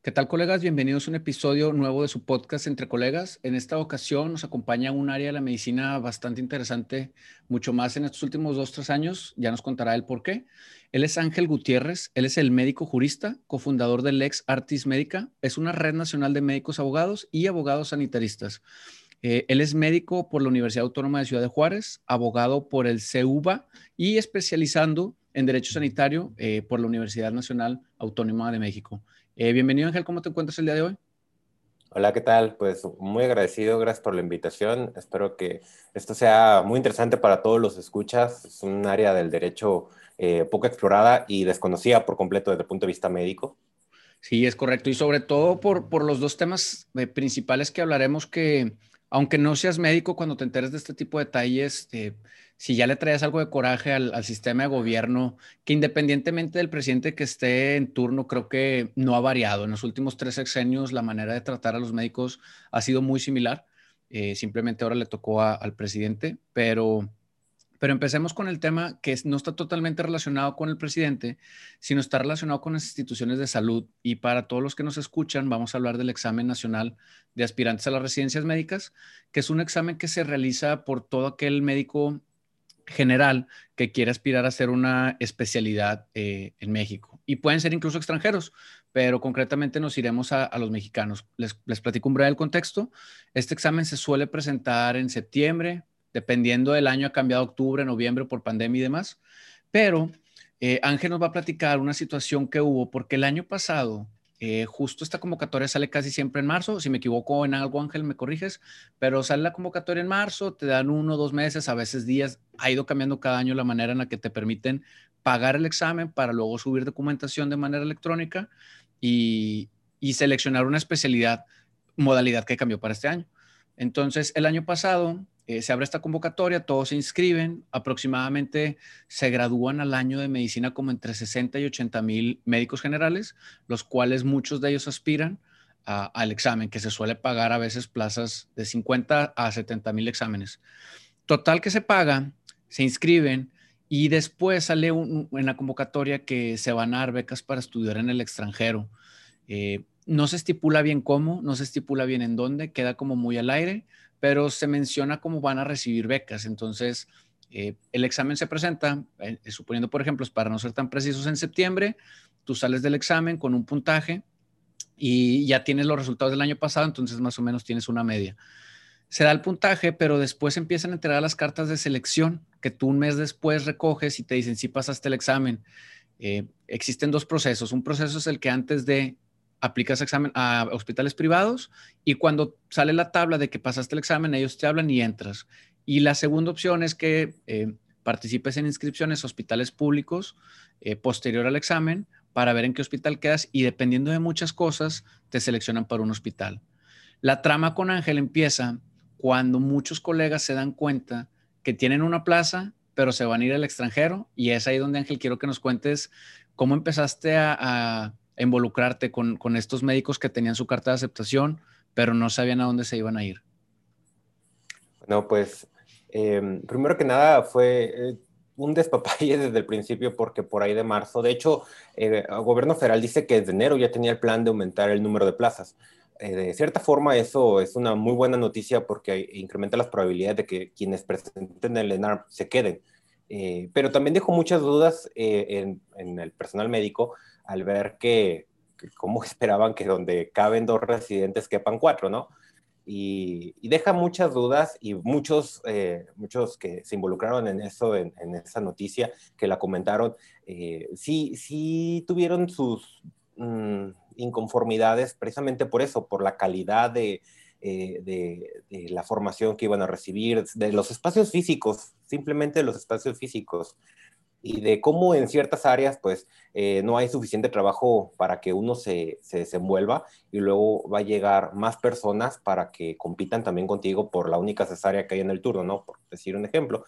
¿Qué tal, colegas? Bienvenidos a un episodio nuevo de su podcast Entre Colegas. En esta ocasión nos acompaña un área de la medicina bastante interesante, mucho más en estos últimos dos, tres años. Ya nos contará el por qué. Él es Ángel Gutiérrez. Él es el médico jurista, cofundador del Lex Artis Médica. Es una red nacional de médicos abogados y abogados sanitaristas. Eh, él es médico por la Universidad Autónoma de Ciudad de Juárez, abogado por el CEUBA y especializando en Derecho Sanitario eh, por la Universidad Nacional Autónoma de México. Eh, bienvenido Ángel, ¿cómo te encuentras el día de hoy? Hola, ¿qué tal? Pues muy agradecido, gracias por la invitación. Espero que esto sea muy interesante para todos los escuchas. Es un área del derecho eh, poco explorada y desconocida por completo desde el punto de vista médico. Sí, es correcto. Y sobre todo por, por los dos temas eh, principales que hablaremos que, aunque no seas médico, cuando te enteres de este tipo de detalles, si ya le traes algo de coraje al, sistema de gobierno, que independientemente del presidente que esté en turno, creo que no ha variado. En los últimos tres sexenios la manera de tratar a los médicos ha sido muy similar. Eh, simplemente ahora le tocó al presidente, pero, pero empecemos con el tema que no está totalmente relacionado con el presidente, sino está relacionado con las instituciones de salud. Y para todos los que nos escuchan, vamos a hablar del examen nacional de aspirantes a las residencias médicas, que es un examen que se realiza por todo aquel médico general que quiere aspirar a hacer una especialidad eh, en México. Y pueden ser incluso extranjeros, pero concretamente nos iremos a, los mexicanos. Les, les, platico un breve el contexto. Este examen se suele presentar en septiembre, dependiendo del año, ha cambiado octubre, noviembre por pandemia y demás. Pero eh, Ángel nos va a platicar una situación que hubo, porque el año pasado eh, justo esta convocatoria sale casi siempre en marzo. Si me equivoco en algo, Ángel, me corriges, pero sale la convocatoria en marzo, te dan uno, dos meses, a veces días. Ha ido cambiando cada año la manera en la que te permiten pagar el examen para luego subir documentación de manera electrónica y, y seleccionar una especialidad, modalidad que cambió para este año. Entonces, el año pasado eh, se abre esta convocatoria, todos se inscriben, aproximadamente se gradúan al año de medicina como entre 60 y 80 mil médicos generales, los cuales muchos de ellos aspiran al examen, que se suele pagar a veces plazas de 50 a 70 mil exámenes. Total que se paga, se inscriben y después sale en la convocatoria que se van a dar becas para estudiar en el extranjero. Eh, no se estipula bien cómo, no se estipula bien en dónde, queda como muy al aire pero se menciona cómo van a recibir becas. Entonces, eh, el examen se presenta, eh, suponiendo, por ejemplo, para no ser tan precisos, en septiembre, tú sales del examen con un puntaje y ya tienes los resultados del año pasado, entonces más o menos tienes una media. Se da el puntaje, pero después empiezan a entregar las cartas de selección que tú un mes después recoges y te dicen si pasaste el examen. Eh, existen dos procesos. Un proceso es el que antes de aplicas examen a hospitales privados y cuando sale la tabla de que pasaste el examen, ellos te hablan y entras. Y la segunda opción es que eh, participes en inscripciones a hospitales públicos eh, posterior al examen para ver en qué hospital quedas y dependiendo de muchas cosas, te seleccionan para un hospital. La trama con Ángel empieza cuando muchos colegas se dan cuenta que tienen una plaza, pero se van a ir al extranjero y es ahí donde Ángel quiero que nos cuentes cómo empezaste a involucrarte con, con, estos médicos que tenían su carta de aceptación, pero no sabían a dónde se iban a ir? No, pues em, primero que nada fue eh, un despapalle desde el principio porque por ahí de marzo, de hecho, eh, el gobierno federal dice que desde enero ya tenía el plan de aumentar el número de plazas. Eh, de cierta forma eso es una muy buena noticia porque incrementa las probabilidades de que quienes presenten el ENAR se queden. pero también dejó muchas dudas en, en, el personal médico al ver que, cómo esperaban que donde caben dos residentes quepan cuatro, ¿no? Y, deja muchas dudas y muchos, eh, muchos que se involucraron en eso, en, esa noticia, que la comentaron, eh, sí, sí tuvieron sus mm, inconformidades precisamente por eso, por la calidad de, eh, de, de, la formación que iban a recibir, de los espacios físicos, simplemente los espacios físicos y de cómo en ciertas áreas pues eh, no hay suficiente trabajo para que uno se, se, desenvuelva y luego va a llegar más personas para que compitan también contigo por la única cesárea que hay en el turno, ¿no? Por decir un ejemplo.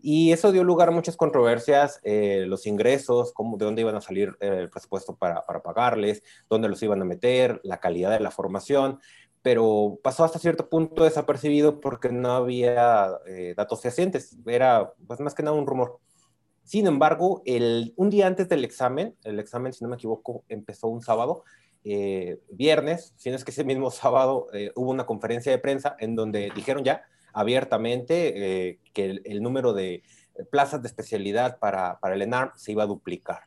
Y eso dio lugar a muchas controversias, eh, los ingresos, cómo, de dónde iban a salir eh, el presupuesto para, para pagarles, dónde los iban a meter, la calidad de la formación, pero pasó hasta cierto punto desapercibido porque no había datos fehacientes, era pues más que nada un rumor. Sin embargo, un día antes del examen, el examen, si no me equivoco, empezó un sábado, eh, viernes, si no es que ese mismo sábado, eh, hubo una conferencia de prensa en donde dijeron ya abiertamente eh, que el, número de plazas de especialidad para, para el ENARM se iba a duplicar.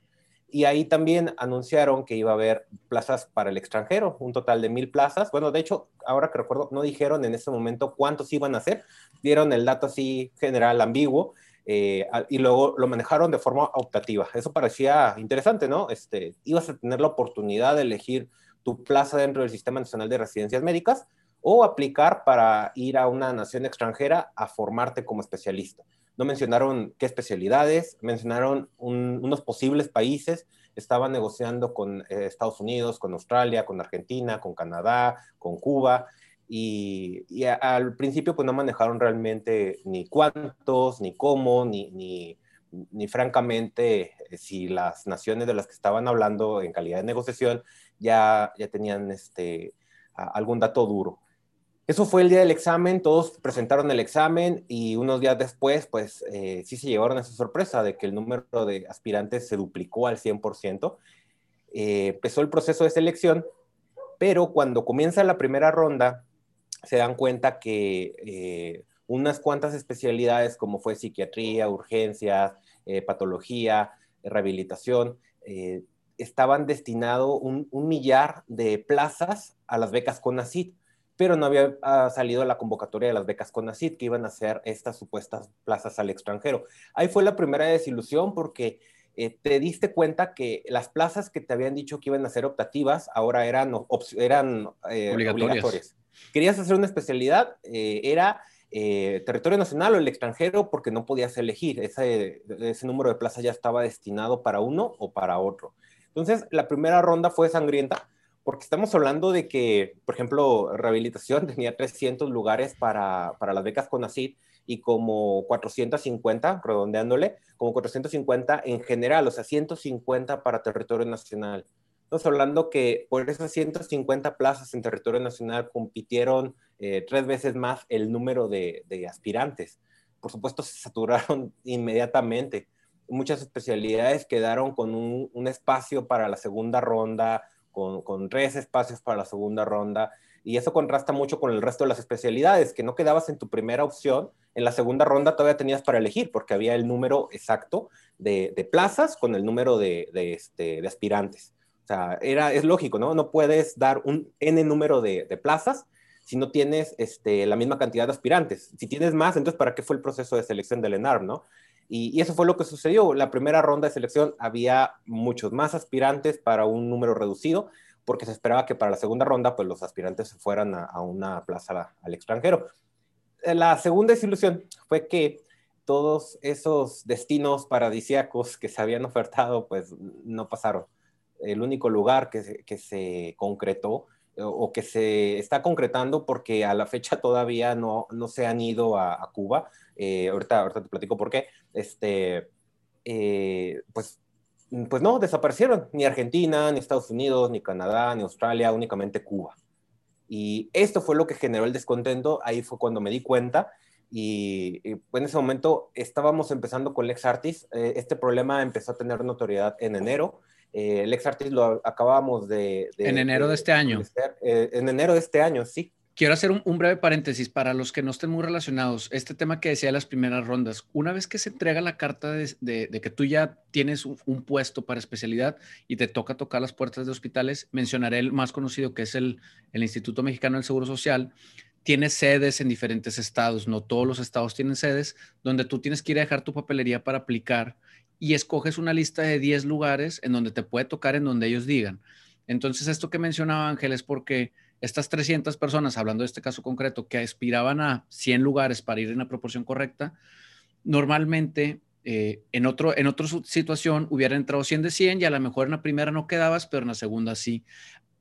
Y ahí también anunciaron que iba a haber plazas para el extranjero, un total de mil plazas. Bueno, de hecho, ahora que recuerdo, no dijeron en ese momento cuántos iban a ser, dieron el dato así general, ambiguo, eh, y luego lo manejaron de forma optativa. Eso parecía interesante, ¿no? Este, ibas a tener la oportunidad de elegir tu plaza dentro del Sistema Nacional de Residencias Médicas o aplicar para ir a una nación extranjera a formarte como especialista. No mencionaron qué especialidades, mencionaron unos posibles países. Estaban negociando con eh, Estados Unidos, con Australia, con Argentina, con Canadá, con Cuba. Y, al principio pues no manejaron realmente ni cuántos, ni cómo, ni, ni, ni, francamente eh, si las naciones de las que estaban hablando en calidad de negociación ya, ya tenían este, algún dato duro. Eso fue el día del examen, todos presentaron el examen y unos días después, pues eh, sí se llevaron esa sorpresa de que el número de aspirantes se duplicó al 100%. Eh, empezó el proceso de selección, pero cuando comienza la primera ronda, se dan cuenta que eh, unas cuantas especialidades como fue psiquiatría, urgencias, patología, rehabilitación, estaban destinados un, un millar de plazas a las becas CONACYT pero no había ah, salido la convocatoria de las becas CONACYT que iban a ser estas supuestas plazas al extranjero. Ahí fue la primera desilusión porque eh, te diste cuenta que las plazas que te habían dicho que iban a ser optativas ahora eran, eran eh, obligatorias. Querías hacer una especialidad, eh, era territorio nacional o el extranjero porque no podías elegir. Ese, ese número de plazas ya estaba destinado para uno o para otro. Entonces, la primera ronda fue sangrienta porque estamos hablando de que, por ejemplo, rehabilitación tenía 300 lugares para, para las becas CONACYT y como 450, redondeándole, como 450 en general, o sea, 150 para territorio nacional. Estamos hablando que por esas 150 plazas en territorio nacional compitieron eh, tres veces más el número de, de aspirantes. Por supuesto, se saturaron inmediatamente. Muchas especialidades quedaron con un, un espacio para la segunda ronda, con, tres espacios para la segunda ronda. Y eso contrasta mucho con el resto de las especialidades, que no quedabas en tu primera opción, en la segunda ronda todavía tenías para elegir, porque había el número exacto de, plazas con el número de, este, de, aspirantes. O sea, era, es lógico, ¿no? No puedes dar un N número de, plazas si no tienes este, la misma cantidad de aspirantes. Si tienes más, entonces, ¿para qué fue el proceso de selección del ENARM, no? Y, eso fue lo que sucedió. La primera ronda de selección había muchos más aspirantes para un número reducido, porque se esperaba que para la segunda ronda, pues los aspirantes se fueran a, una plaza al extranjero. Eh, la segunda desilusión fue que todos esos destinos paradisíacos que se habían ofertado, pues no pasaron. El único lugar que se, que se concretó o que se está concretando porque a la fecha todavía no, no se han ido a, Cuba. Eh, ahorita, ahorita te platico por qué. Este, eh, pues, pues no, desaparecieron. Ni Argentina, ni Estados Unidos, ni Canadá, ni Australia, únicamente Cuba. Y esto fue lo que generó el descontento. Ahí fue cuando me di cuenta. Y, en ese momento estábamos empezando con LexArtis. Eh, este problema empezó a tener notoriedad en enero eh, el ex artist lo acabábamos de, En enero de, este año. Eh, en enero de este año, sí. Quiero hacer un, breve paréntesis para los que no estén muy relacionados. Este tema que decía las primeras rondas, una vez que se entrega la carta de, que tú ya tienes un, puesto para especialidad y te toca tocar las puertas de hospitales, mencionaré el más conocido que es el, el Instituto Mexicano del Seguro Social. Tiene sedes en diferentes estados, no todos los estados tienen sedes, donde tú tienes que ir a dejar tu papelería para aplicar y escoges una lista de 10 lugares en donde te puede tocar en donde ellos digan. Entonces, esto que mencionaba Ángel es porque estas 300 personas, hablando de este caso concreto, que aspiraban a 100 lugares para ir en la proporción correcta, normalmente eh, en, otro, en otra situación hubieran entrado 100 de 100 y a lo mejor en la primera no quedabas, pero en la segunda sí.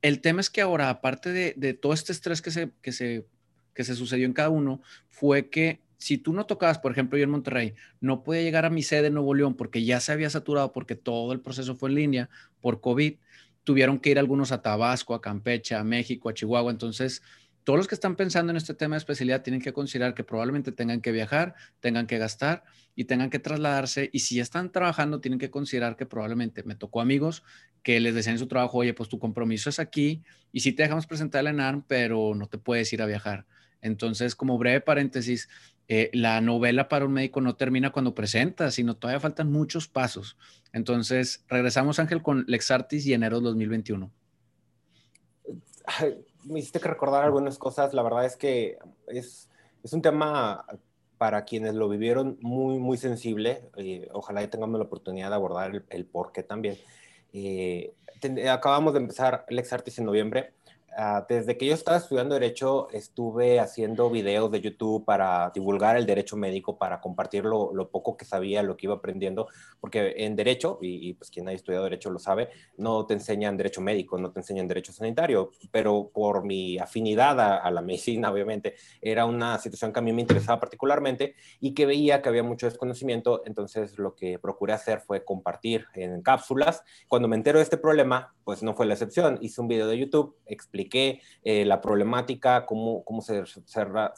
El tema es que ahora, aparte de, de todo este estrés que se, que, se, que se sucedió en cada uno, fue que si tú no tocabas, por ejemplo, yo en Monterrey, no podía llegar a mi sede en Nuevo León porque ya se había saturado, porque todo el proceso fue en línea por COVID, tuvieron que ir algunos a Tabasco, a Campeche, a México, a Chihuahua. Entonces, todos los que están pensando en este tema de especialidad tienen que considerar que probablemente tengan que viajar, tengan que gastar y tengan que trasladarse. Y si están trabajando, tienen que considerar que probablemente me tocó amigos que les decían en su trabajo, oye, pues tu compromiso es aquí y sí te dejamos presentar el ENARM, pero no te puedes ir a viajar. Entonces, como breve paréntesis, eh, la novela para un médico no termina cuando presenta, sino todavía faltan muchos pasos. Entonces, regresamos, Ángel, con Lexartis y enero 2021. Me hiciste que recordar algunas cosas. La verdad es que es, es un tema para quienes lo vivieron muy, muy sensible. Eh, ojalá tengamos la oportunidad de abordar el, el por qué también. Eh, acabamos de empezar Lexartis en noviembre. Ah, desde que yo estaba estudiando Derecho, estuve haciendo videos de YouTube para divulgar el derecho médico, para compartir lo, poco que sabía, lo que iba aprendiendo, porque en Derecho, y, pues quien haya estudiado Derecho lo sabe, no te enseñan Derecho médico, no te enseñan Derecho sanitario, pero por mi afinidad a, la medicina, obviamente, era una situación que a mí me interesaba particularmente y que veía que había mucho desconocimiento, entonces lo que procuré hacer fue compartir en cápsulas. Cuando me entero de este problema, pues no fue la excepción, hice un video de YouTube, expliqué expliqué eh, la problemática, cómo, cómo se,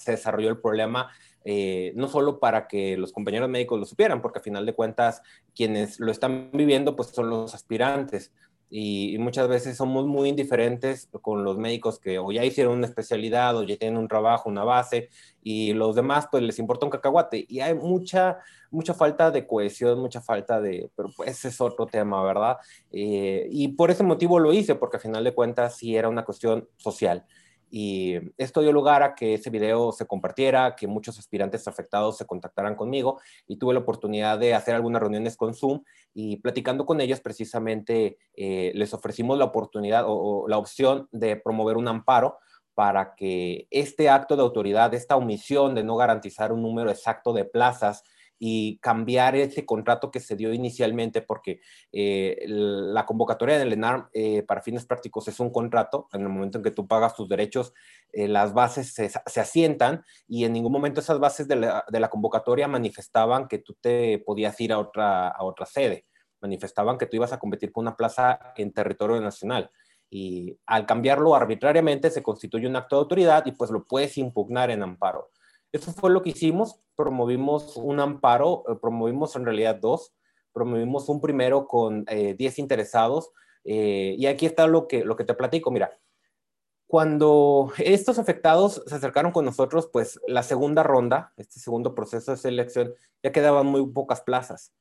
desarrolló el problema, eh, no solo para que los compañeros médicos lo supieran, porque a final de cuentas quienes lo están viviendo pues son los aspirantes, y, muchas veces somos muy indiferentes con los médicos que o ya hicieron una especialidad o ya tienen un trabajo, una base y los demás pues les importa un cacahuate y hay mucha, mucha falta de cohesión, mucha falta de, pero pues ese es otro tema, ¿verdad? Eh, y por ese motivo lo hice porque al final de cuentas sí era una cuestión social. Y esto dio lugar a que ese video se compartiera, que muchos aspirantes afectados se contactaran conmigo y tuve la oportunidad de hacer algunas reuniones con Zoom y platicando con ellos precisamente eh, les ofrecimos la oportunidad o, la opción de promover un amparo para que este acto de autoridad, esta omisión de no garantizar un número exacto de plazas y cambiar ese contrato que se dio inicialmente, porque eh, la convocatoria del ENARM eh, para fines prácticos es un contrato, en el momento en que tú pagas tus derechos, eh, las bases se, asientan y en ningún momento esas bases de la, convocatoria manifestaban que tú te podías ir a otra, a otra sede, manifestaban que tú ibas a competir por una plaza en territorio nacional. Y al cambiarlo arbitrariamente se constituye un acto de autoridad y pues lo puedes impugnar en amparo. Eso fue lo que hicimos, promovimos un amparo, eh, promovimos en realidad dos, promovimos un primero con 10 eh, interesados. Eh, y aquí está lo que, lo que te platico, mira, cuando estos afectados se acercaron con nosotros, pues la segunda ronda, este segundo proceso de selección, ya quedaban muy pocas plazas,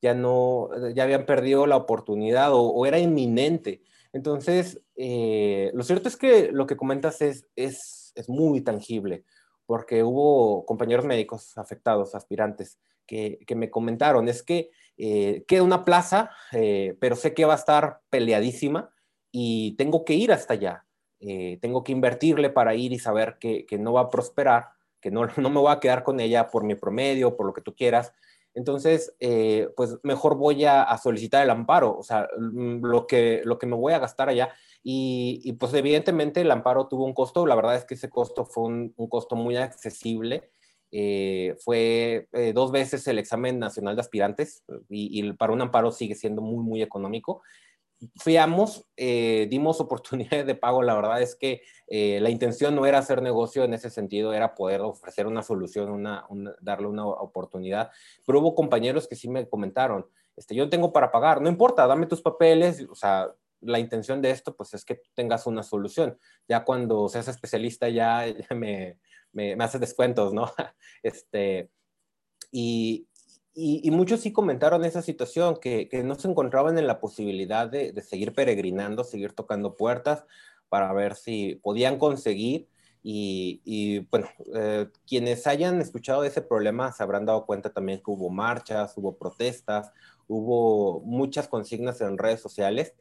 ya no, ya habían perdido la oportunidad o, era inminente. Entonces, lo cierto es que lo que comentas es, es, es muy tangible porque hubo compañeros médicos afectados, aspirantes, que, me comentaron, es que eh, queda una plaza, eh, pero sé que va a estar peleadísima y tengo que ir hasta allá, eh, tengo que invertirle para ir y saber que, no va a prosperar, que no, no, me voy a quedar con ella por mi promedio, por lo que tú quieras. Entonces, pues mejor voy a, a, solicitar el amparo, o sea, mm, lo que, lo que me voy a gastar allá y, pues evidentemente el amparo tuvo un costo, la verdad es que ese costo fue un, costo muy accesible, eh, fue eh, dos veces el examen nacional de aspirantes y, para un amparo sigue siendo muy, muy económico. Fiamos, eh, dimos oportunidades de pago, la verdad es que la intención no era hacer negocio en ese sentido, era poder ofrecer una solución, una, darle una oportunidad, pero hubo compañeros que sí me comentaron, este, yo tengo para pagar, no importa, dame tus papeles, o sea, la intención de esto, pues es que tengas una solución. Ya cuando seas especialista, ya, me, me, haces descuentos, ¿no? Este, y, y, muchos sí comentaron esa situación, que, que, no se encontraban en la posibilidad de, de seguir peregrinando, seguir tocando puertas para ver si podían conseguir. Y, y bueno, eh, quienes hayan escuchado ese problema se habrán dado cuenta también que hubo marchas, hubo protestas, hubo muchas consignas en redes sociales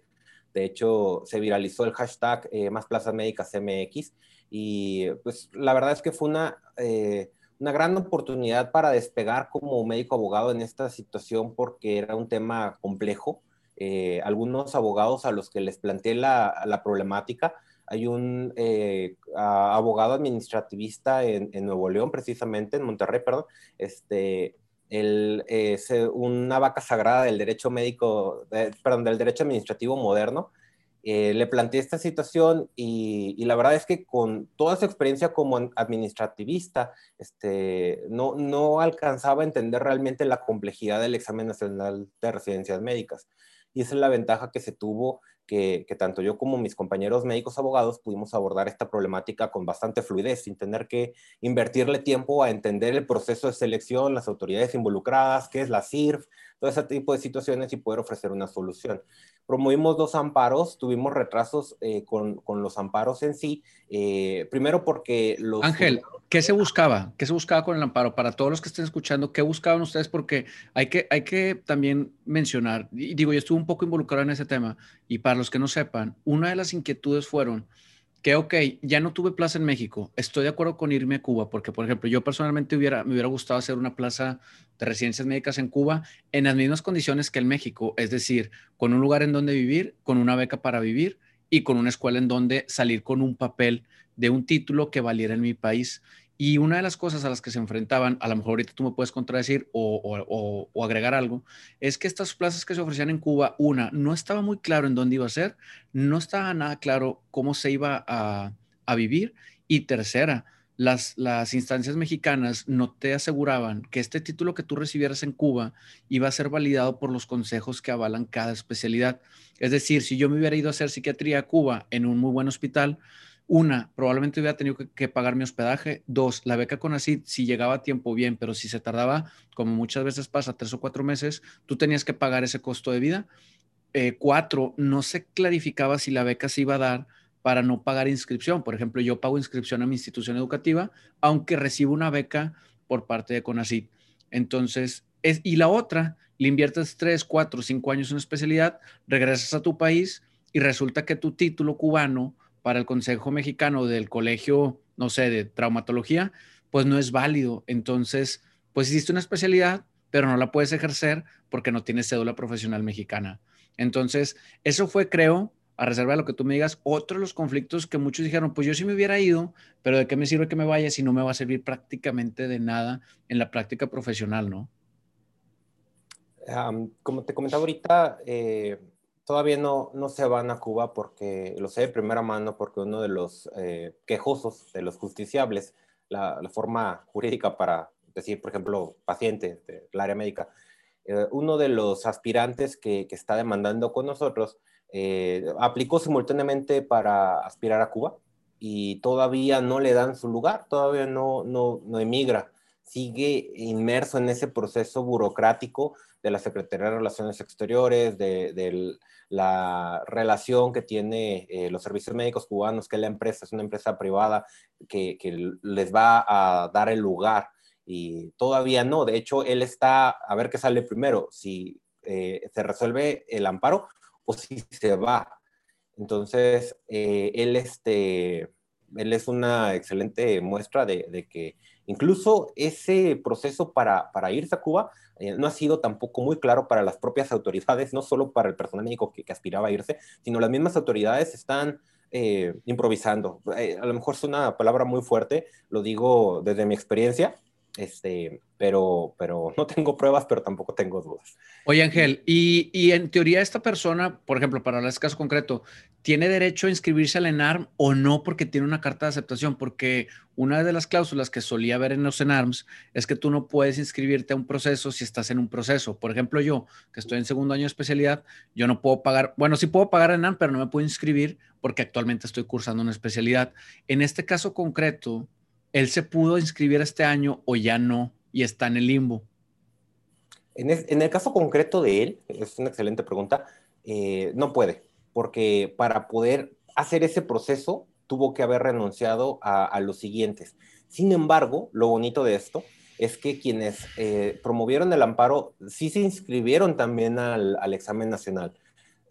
de hecho, se viralizó el hashtag eh, Más Plazas Médicas MX y pues la verdad es que fue una, eh, una gran oportunidad para despegar como médico abogado en esta situación porque era un tema complejo. Eh, algunos abogados a los que les planteé la, la problemática, hay un abogado administrativista en, en, Nuevo León, precisamente, en Monterrey, perdón, este, el, una vaca sagrada del derecho médico, perdón, del derecho administrativo moderno. eh, le planteé esta situación y, la verdad es que con toda su experiencia como administrativista, este, no, no alcanzaba a entender realmente la complejidad del examen nacional de residencias médicas. Y esa es la ventaja que se tuvo que, tanto yo como mis compañeros médicos abogados pudimos abordar esta problemática con bastante fluidez, sin tener que invertirle tiempo a entender el proceso de selección, las autoridades involucradas, qué es la CIRF, todo ese tipo de situaciones y poder ofrecer una solución. Promovimos dos amparos, tuvimos retrasos eh, con, con, los amparos en sí, eh, primero porque los... Ángel, ¿qué se buscaba? ¿Qué se buscaba con el amparo? Para todos los que estén escuchando, ¿qué buscaban ustedes? Porque hay que, hay que también mencionar, y digo, yo estuve un poco involucrado en ese tema, y para los que no sepan, una de las inquietudes fueron que, ok, ya no tuve plaza en México, estoy de acuerdo con irme a Cuba, porque, por ejemplo, yo personalmente hubiera, me hubiera gustado hacer una plaza de residencias médicas en Cuba en las mismas condiciones que en México, es decir, con un lugar en donde vivir, con una beca para vivir y con una escuela en donde salir con un papel de un título que valiera en mi país. Y una de las cosas a las que se enfrentaban, a lo mejor ahorita tú me puedes contradecir o, agregar algo, es que estas plazas que se ofrecían en Cuba, una, no estaba muy claro en dónde iba a ser, no estaba nada claro cómo se iba a, vivir. Y tercera, las, las instancias mexicanas no te aseguraban que este título que tú recibieras en Cuba iba a ser validado por los consejos que avalan cada especialidad. Es decir, si yo me hubiera ido a hacer psiquiatría a Cuba en un muy buen hospital, una, probablemente hubiera tenido que, pagar mi hospedaje. Dos, la beca con así, si llegaba a tiempo bien, pero si se tardaba, como muchas veces pasa, tres o cuatro meses, tú tenías que pagar ese costo de vida. Eh, cuatro, no se clarificaba si la beca se iba a dar para no pagar inscripción. Por ejemplo, yo pago inscripción a mi institución educativa, aunque recibo una beca por parte de CONACYT. Entonces, es, y la otra, le inviertes tres, cuatro, cinco años en especialidad, regresas a tu país y resulta que tu título cubano para el Consejo Mexicano del Colegio, no sé, de traumatología, pues no es válido. Entonces, pues hiciste una especialidad, pero no la puedes ejercer porque no tienes cédula profesional mexicana. Entonces, eso fue, creo, a reserva de lo que tú me digas, otro de los conflictos que muchos dijeron, pues yo sí me hubiera ido, pero ¿de qué me sirve que me vaya si no me va a servir prácticamente de nada en la práctica profesional, no? como te comentaba ahorita, eh, todavía no, no se van a Cuba porque, lo sé de primera mano, porque uno de los eh, quejosos, de los justiciables, la, forma jurídica para decir, por ejemplo, paciente del área médica, eh, uno de los aspirantes que, que está demandando con nosotros eh, aplicó simultáneamente para aspirar a Cuba y todavía no le dan su lugar, todavía no, no, no emigra sigue inmerso en ese proceso burocrático de la Secretaría de Relaciones Exteriores, de, la relación que tiene eh, los servicios médicos cubanos, que la empresa es una empresa privada que, les va a dar el lugar. Y todavía no, de hecho, él está a ver qué sale primero, si eh, se resuelve el amparo o si se va. Entonces, eh, él, este, él es una excelente muestra de que Incluso ese proceso para, para irse a Cuba eh, no ha sido tampoco muy claro para las propias autoridades, no solo para el personal médico que, aspiraba a irse, sino las mismas autoridades están eh, improvisando. Eh, a lo mejor es una palabra muy fuerte, lo digo desde mi experiencia, este, pero, pero no tengo pruebas, pero tampoco tengo dudas. Oye, Ángel, y, y, en teoría esta persona, por ejemplo, para este caso concreto, ¿tiene derecho a inscribirse al ENARM o no porque tiene una carta de aceptación? Porque una de las cláusulas que solía haber en los ENARMs es que tú no puedes inscribirte a un proceso si estás en un proceso. Por ejemplo, yo, que estoy en segundo año de especialidad, yo no puedo pagar, bueno, sí puedo pagar ENARM, pero no me puedo inscribir porque actualmente estoy cursando una especialidad. En este caso concreto, ¿él se pudo inscribir este año o ya no y está en el limbo? En, el caso concreto de él, es una excelente pregunta, eh, no puede, porque para poder hacer ese proceso tuvo que haber renunciado a, los siguientes. Sin embargo, lo bonito de esto es que quienes eh, promovieron el amparo sí se inscribieron también al, al examen nacional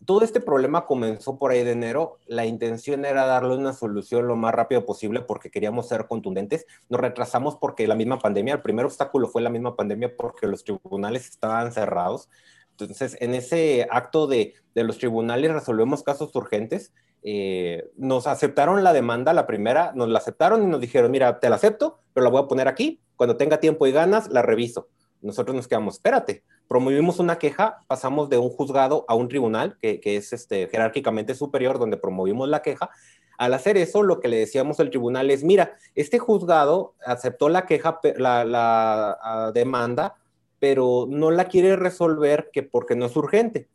todo este problema comenzó por ahí de enero. La intención era darle una solución lo más rápido posible porque queríamos ser contundentes. Nos retrasamos porque la misma pandemia, el primer obstáculo fue la misma pandemia porque los tribunales estaban cerrados. Entonces, en ese acto de, los tribunales resolvemos casos urgentes. Eh, nos aceptaron la demanda, la primera, nos la aceptaron y nos dijeron, mira, te la acepto, pero la voy a poner aquí. Cuando tenga tiempo y ganas, la reviso. Nosotros nos quedamos, espérate, promovimos una queja, pasamos de un juzgado a un tribunal, que, es este, jerárquicamente superior, donde promovimos la queja. Al hacer eso, lo que le decíamos al tribunal es, mira, este juzgado aceptó la queja, la, demanda, pero no la quiere resolver que porque no es urgente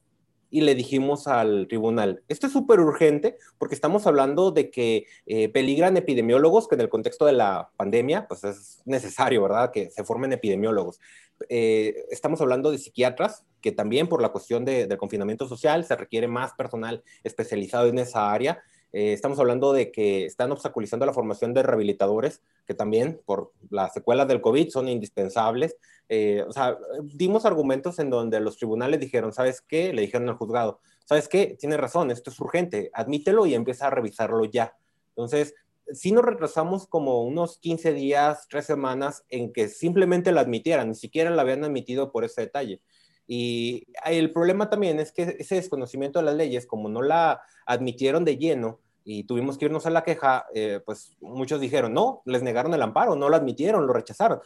y le dijimos al tribunal, esto es súper urgente porque estamos hablando de que eh, peligran epidemiólogos, que en el contexto de la pandemia, pues es necesario, ¿verdad? Que se formen epidemiólogos. Eh, estamos hablando de psiquiatras, que también por la cuestión del confinamiento social se requiere más personal especializado en esa área. Eh, estamos hablando de que están obstaculizando la formación de rehabilitadores, que también por las secuelas del COVID son indispensables. Eh, o sea, dimos argumentos en donde los tribunales dijeron, ¿sabes qué? Le dijeron al juzgado, ¿sabes qué? Tiene razón, esto es urgente, admítelo y empieza a revisarlo ya. Entonces, sí nos retrasamos como unos 15 días, tres semanas en que simplemente lo admitieran, ni siquiera lo habían admitido por ese detalle. Y el problema también es que ese desconocimiento de las leyes, como no la admitieron de lleno y tuvimos que irnos a la queja, eh, pues muchos dijeron, no, les negaron el amparo, no lo admitieron, lo rechazaron,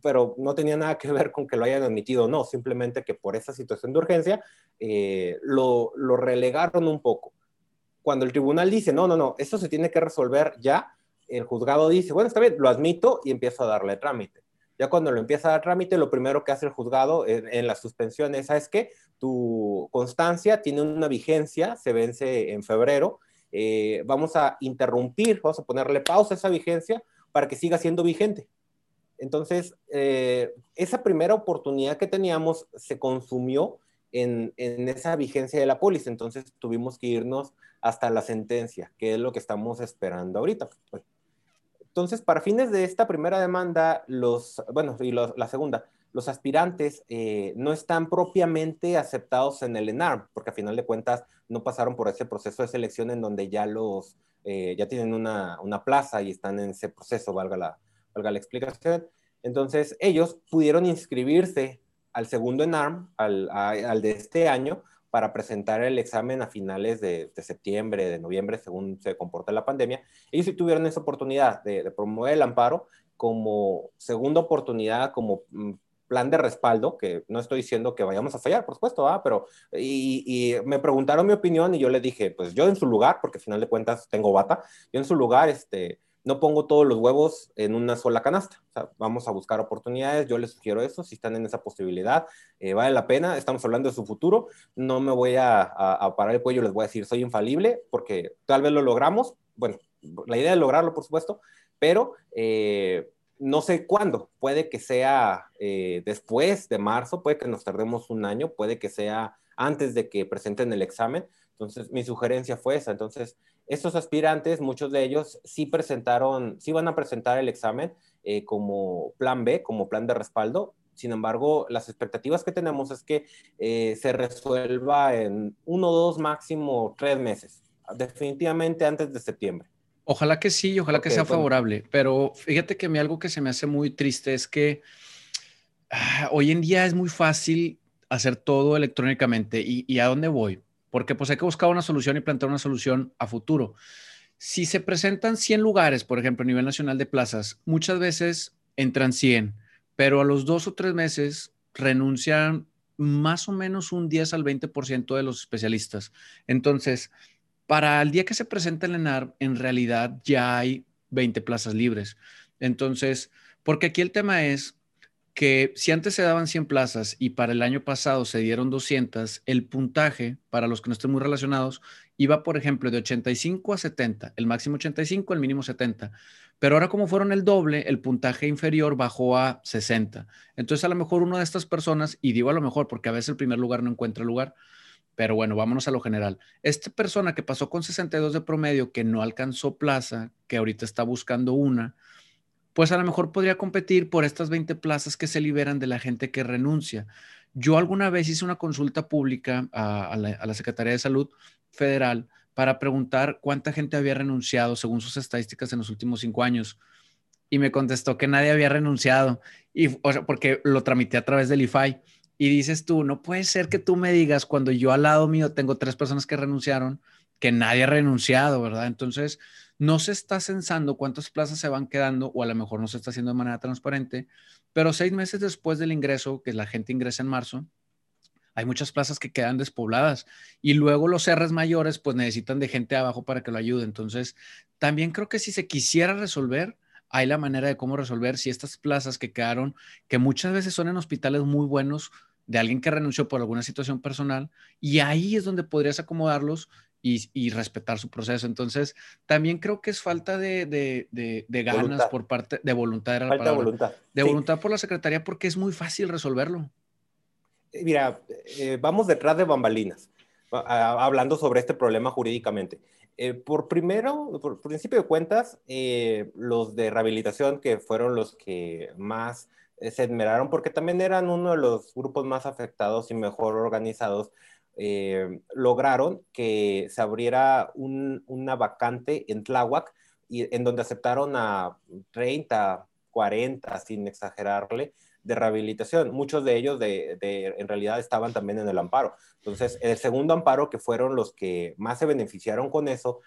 pero no tenía nada que ver con que lo hayan admitido o no, simplemente que por esa situación de urgencia eh, lo, lo relegaron un poco. Cuando el tribunal dice, no, no, no, esto se tiene que resolver ya, el juzgado dice, bueno, está bien, lo admito y empiezo a darle trámite. Ya cuando lo empieza a dar trámite, lo primero que hace el juzgado en, la suspensión es, ¿sabes qué? Tu constancia tiene una vigencia, se vence en febrero, eh, vamos a interrumpir, vamos a ponerle pausa a esa vigencia para que siga siendo vigente. Entonces, eh, esa primera oportunidad que teníamos se consumió en, esa vigencia de la póliza, entonces tuvimos que irnos hasta la sentencia, que es lo que estamos esperando ahorita. Entonces, para fines de esta primera demanda, los, bueno, y la segunda, los aspirantes eh, no están propiamente aceptados en el ENARM, porque a final de cuentas no pasaron por ese proceso de selección en donde ya los, eh, ya tienen una, una, plaza y están en ese proceso, valga la, valga la explicación. Entonces, ellos pudieron inscribirse al segundo ENARM, al, al de este año, para presentar el examen a finales de, septiembre, de noviembre, según se comporta la pandemia. Ellos sí tuvieron esa oportunidad de, promover el amparo como segunda oportunidad, como mm, plan de respaldo, que no estoy diciendo que vayamos a fallar, por supuesto, pero y, y, me preguntaron mi opinión y yo le dije, pues yo en su lugar, porque al final de cuentas tengo bata, yo en su lugar, este, no pongo todos los huevos en una sola canasta. vamos a buscar oportunidades, yo les sugiero eso, si están en esa posibilidad, eh, vale la pena, estamos hablando de su futuro, no me voy a, parar el cuello, les voy a decir, soy infalible, porque tal vez lo logramos, bueno, la idea es lograrlo, por supuesto, pero eh, no sé cuándo, puede que sea eh, después de marzo, puede que nos tardemos un año, puede que sea antes de que presenten el examen, entonces mi sugerencia fue esa, entonces estos aspirantes, muchos de ellos sí presentaron, sí van a presentar el examen eh, como plan B, como plan de respaldo. Sin embargo, las expectativas que tenemos es que eh, se resuelva en uno, dos, máximo tres meses, definitivamente antes de septiembre. Ojalá que sí, ojalá que sea favorable, pero fíjate que a mí algo que se me hace muy triste es que ah, hoy en día es muy fácil hacer todo electrónicamente. ¿Y, ¿Y a dónde voy? Porque pues hay que buscar una solución y plantear una solución a futuro. Si se presentan 100 lugares, por ejemplo, a nivel nacional de plazas, muchas veces entran 100, pero a los dos o tres meses renuncian más o menos un 10 al 20% de los especialistas. Entonces, para el día que se presenta el ENAR, en realidad ya hay 20 plazas libres. Entonces, porque aquí el tema es que si antes se daban 100 plazas y para el año pasado se dieron 200, el puntaje, para los que no estén muy relacionados, iba, por ejemplo, de 85 a 70, el máximo 85, el mínimo 70. Pero ahora como fueron el doble, el puntaje inferior bajó a 60. Entonces a lo mejor una de estas personas, y digo a lo mejor porque a veces el primer lugar no encuentra lugar, pero bueno, vámonos a lo general. Esta persona que pasó con 62 de promedio, que no alcanzó plaza, que ahorita está buscando una, pues a lo mejor podría competir por estas 20 plazas que se liberan de la gente que renuncia. Yo alguna vez hice una consulta pública a, la, Secretaría de Salud Federal para preguntar cuánta gente había renunciado según sus estadísticas en los últimos cinco años. Y me contestó que nadie había renunciado, y, porque lo tramité a través del IFAI. Y dices tú, no puede ser que tú me digas cuando yo al lado mío tengo tres personas que renunciaron, que nadie ha renunciado, ¿verdad? Entonces, no se está censando cuántas plazas se van quedando o a lo mejor no se está haciendo de manera transparente, pero seis meses después del ingreso, que la gente ingresa en marzo, hay muchas plazas que quedan despobladas y luego los R's mayores pues necesitan de gente abajo para que lo ayude. Entonces, también creo que si se quisiera resolver, hay la manera de cómo resolver si estas plazas que quedaron, que muchas veces son en hospitales muy buenos, de alguien que renunció por alguna situación personal, y ahí es donde podrías acomodarlos y, respetar su proceso. Entonces, también creo que es falta de, ganas por parte de voluntad. falta de voluntad. De voluntad por la Secretaría porque es muy fácil resolverlo. Eh, mira, eh, vamos detrás de bambalinas, hablando sobre este problema jurídicamente. Eh, por primero, por principio de cuentas, los de rehabilitación, que fueron los que más se admiraron, porque también eran uno de los grupos más afectados y mejor organizados, eh, lograron que se abriera una vacante en Tláhuac, y, en donde aceptaron a 30, 40, sin exagerarle, de rehabilitación. Muchos de ellos de, en realidad estaban también en el amparo. Entonces, el segundo amparo, que fueron los que más se beneficiaron con eso,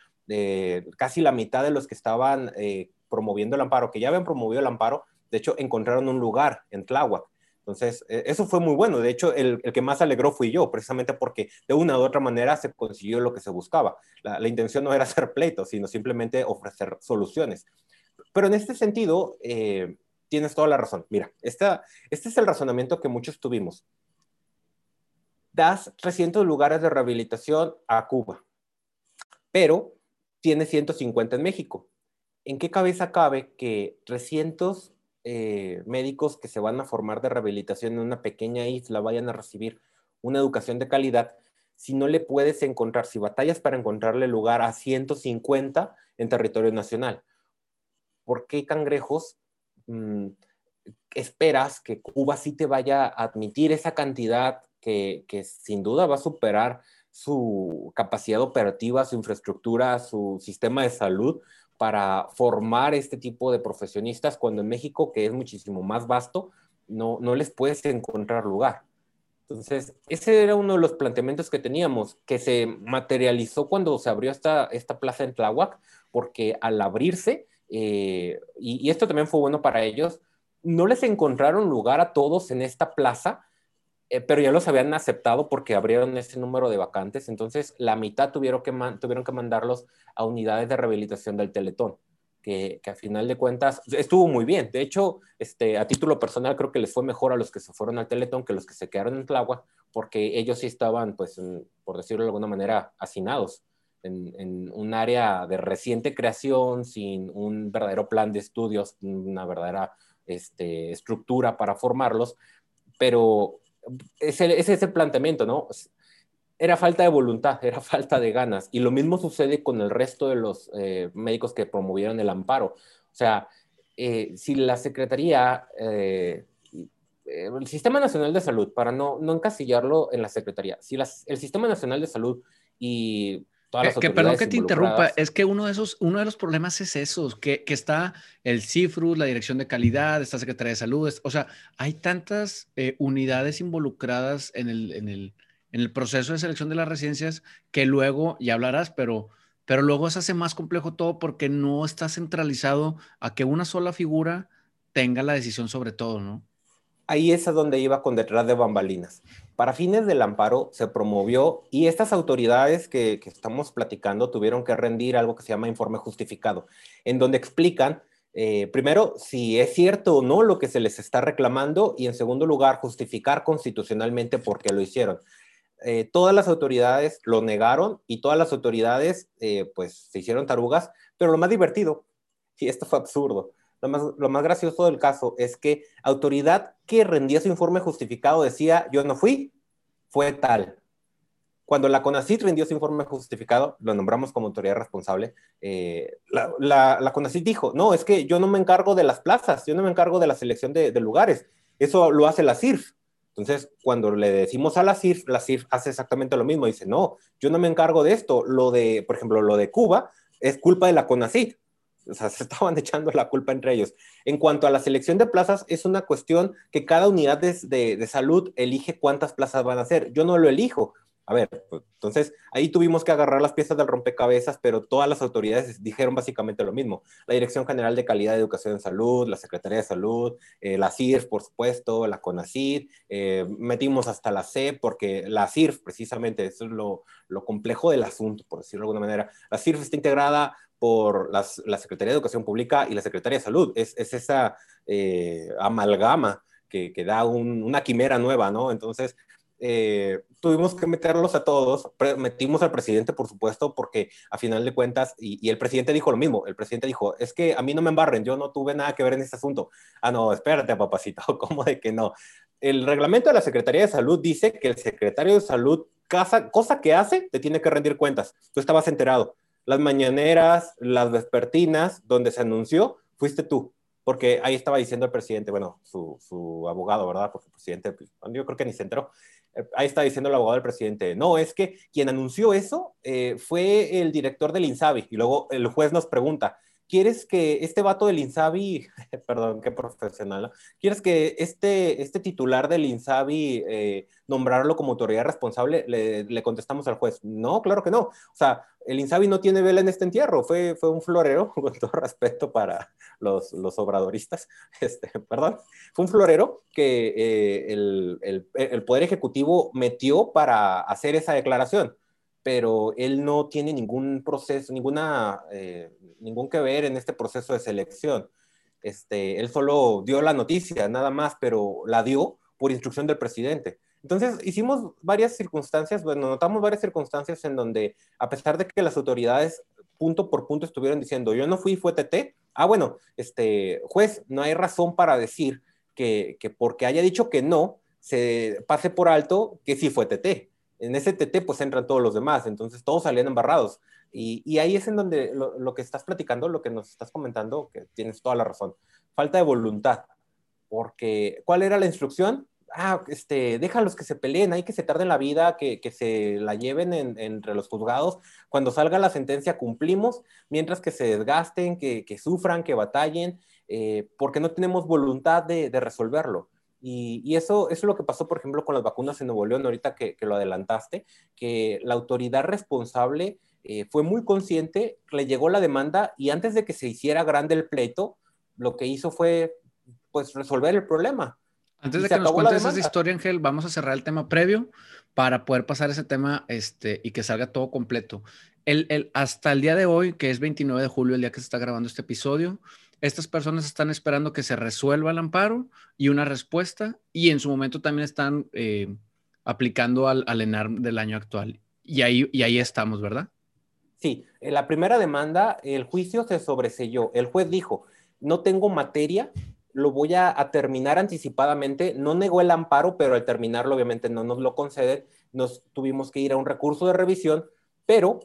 casi la mitad de los que estaban eh, promoviendo el amparo, que ya habían promovido el amparo, de hecho, encontraron un lugar en Tláhuac. Entonces, e, eso fue muy bueno. De hecho, el, que más alegró fui yo, precisamente porque de una u otra manera se consiguió lo que se buscaba. La, intención no era hacer pleitos, sino simplemente ofrecer soluciones. Pero en este sentido, eh, tienes toda la razón. Mira, esta, este es el razonamiento que muchos tuvimos. Das 300 lugares de rehabilitación a Cuba, pero tiene 150 en México. ¿En qué cabeza cabe que 300 eh, médicos que se van a formar de rehabilitación en una pequeña isla vayan a recibir una educación de calidad si no le puedes encontrar, si batallas para encontrarle lugar a 150 en territorio nacional? ¿Por qué cangrejos mm, esperas que Cuba sí te vaya a admitir esa cantidad que, que sin duda va a superar su capacidad operativa, su infraestructura, su sistema de salud? Para formar este tipo de profesionistas cuando en México, que es muchísimo más vasto, no, no les puedes encontrar lugar. Entonces, ese era uno de los planteamientos que teníamos, que se materializó cuando se abrió esta, esta plaza en Tláhuac, porque al abrirse, eh, y, y, esto también fue bueno para ellos, no les encontraron lugar a todos en esta plaza eh, pero ya los habían aceptado porque abrieron ese número de vacantes, entonces la mitad tuvieron que, tuvieron que mandarlos a unidades de rehabilitación del Teletón, que, que, a final de cuentas estuvo muy bien. De hecho, este, a título personal creo que les fue mejor a los que se fueron al Teletón que a los que se quedaron en Tláhuac, porque ellos sí estaban, pues, por decirlo de alguna manera, hacinados. En, en, un área de reciente creación, sin un verdadero plan de estudios, una verdadera este, estructura para formarlos, pero ese, ese es el planteamiento, ¿no? Era falta de voluntad, era falta de ganas. Y lo mismo sucede con el resto de los eh, médicos que promovieron el amparo. O sea, eh, si la Secretaría, eh, el Sistema Nacional de Salud, para no, no encasillarlo en la Secretaría, si el Sistema Nacional de Salud y que, perdón que te interrumpa, es que uno de esos, uno de los problemas es eso, que, que está el CIFRUS, la Dirección de Calidad, esta Secretaría de Salud, o sea, hay tantas eh, unidades involucradas en el, en, el, en el proceso de selección de las residencias que luego, ya hablarás, pero, pero luego se hace más complejo todo porque no está centralizado a que una sola figura tenga la decisión sobre todo, ¿no? Ahí es a donde iba con detrás de bambalinas. Para fines del amparo se promovió y estas autoridades que, estamos platicando tuvieron que rendir algo que se llama informe justificado, en donde explican eh, primero, si es cierto o no lo que se les está reclamando y en segundo lugar, justificar constitucionalmente por qué lo hicieron. Eh, todas las autoridades lo negaron y todas las autoridades eh, pues se hicieron tarugas, pero lo más divertido, y esto fue absurdo, lo más, gracioso del caso es que autoridad que rendía su informe justificado decía, yo no fui, fue tal. Cuando la CONACIT rindió su informe justificado, lo nombramos como autoridad responsable, eh, la, la, CONACIT dijo, no, es que yo no me encargo de las plazas, yo no me encargo de la selección de, lugares, eso lo hace la CIRF. Entonces, cuando le decimos a la CIRF, la CIRF hace exactamente lo mismo, dice, no, yo no me encargo de esto, lo de, por ejemplo, lo de Cuba es culpa de la CONACIT. Se estaban echando la culpa entre ellos. En cuanto a la selección de plazas, es una cuestión que cada unidad de, salud elige cuántas plazas van a hacer. Yo no lo elijo. A ver, pues, entonces ahí tuvimos que agarrar las piezas del rompecabezas, pero todas las autoridades dijeron básicamente lo mismo. La Dirección General de Calidad de Educación en Salud, la Secretaría de Salud, eh, la CIRF, por supuesto, la CONACID, eh, metimos hasta la CEP, porque la CIRF, precisamente, eso es lo, complejo del asunto, por decirlo de alguna manera. La CIRF está integrada por la Secretaría de Educación Pública y la Secretaría de Salud. Es, es esa eh, amalgama que, da un, una quimera nueva, ¿no? Entonces, eh, tuvimos que meterlos a todos, metimos al presidente, por supuesto, porque a final de cuentas, y, el presidente dijo lo mismo, el presidente dijo, es que a mí no me embarren, yo no tuve nada que ver en este asunto. Ah, no, espérate, papacito, ¿cómo de que no? El reglamento de la Secretaría de Salud dice que el secretario de Salud, casa, cosa que hace, te tiene que rendir cuentas. Tú estabas enterado. Las mañaneras, las vespertinas, donde se anunció, fuiste tú porque ahí estaba diciendo el presidente, bueno, su, su abogado, ¿verdad? Porque el presidente, pues, yo creo que ni se enteró, ahí está diciendo el abogado del presidente, no, es que quien anunció eso eh, fue el director del INSABI. Y luego el juez nos pregunta, ¿quieres que este vato del INSABI, perdón, qué profesional, ¿quieres que este, este titular del INSABI eh, nombrarlo como autoridad responsable? Le, le, contestamos al juez, no, claro que no. O sea, el INSABI no tiene vela en este entierro, fue, fue un florero, con todo respeto para los, los obradoristas, este, perdón, fue un florero que eh, el, el, el Poder Ejecutivo metió para hacer esa declaración pero él no tiene ningún proceso, ninguna, eh, ningún que ver en este proceso de selección. Este, él solo dio la noticia, nada más, pero la dio por instrucción del presidente. Entonces, hicimos varias circunstancias, bueno, notamos varias circunstancias en donde, a pesar de que las autoridades punto por punto estuvieron diciendo, yo no fui, fue TT, ah, bueno, este, juez, no hay razón para decir que, que porque haya dicho que no, se pase por alto que sí fue TT en ese TT pues entran todos los demás, entonces todos salían embarrados. Y, ahí es en donde lo, que estás platicando, lo que nos estás comentando, que tienes toda la razón, falta de voluntad, porque ¿cuál era la instrucción? Ah, este, déjalos que se peleen, hay que se tarden la vida, que, que se la lleven en, entre los juzgados, cuando salga la sentencia cumplimos, mientras que se desgasten, que, que sufran, que batallen, eh, porque no tenemos voluntad de, de resolverlo. Y, eso, eso, es lo que pasó, por ejemplo, con las vacunas en Nuevo León, ahorita que, que lo adelantaste, que la autoridad responsable eh, fue muy consciente, le llegó la demanda y antes de que se hiciera grande el pleito, lo que hizo fue pues resolver el problema. Antes de que nos cuentes esa historia, Ángel, vamos a cerrar el tema previo para poder pasar ese tema este, y que salga todo completo. El, el, hasta el día de hoy, que es 29 de julio, el día que se está grabando este episodio, estas personas están esperando que se resuelva el amparo y una respuesta y en su momento también están eh, aplicando al, al, ENAR del año actual. Y ahí, y ahí estamos, ¿verdad? Sí, en la primera demanda el juicio se sobreselló. El juez dijo, no tengo materia, lo voy a, terminar anticipadamente. No negó el amparo, pero al terminarlo obviamente no nos lo conceden. Nos tuvimos que ir a un recurso de revisión, pero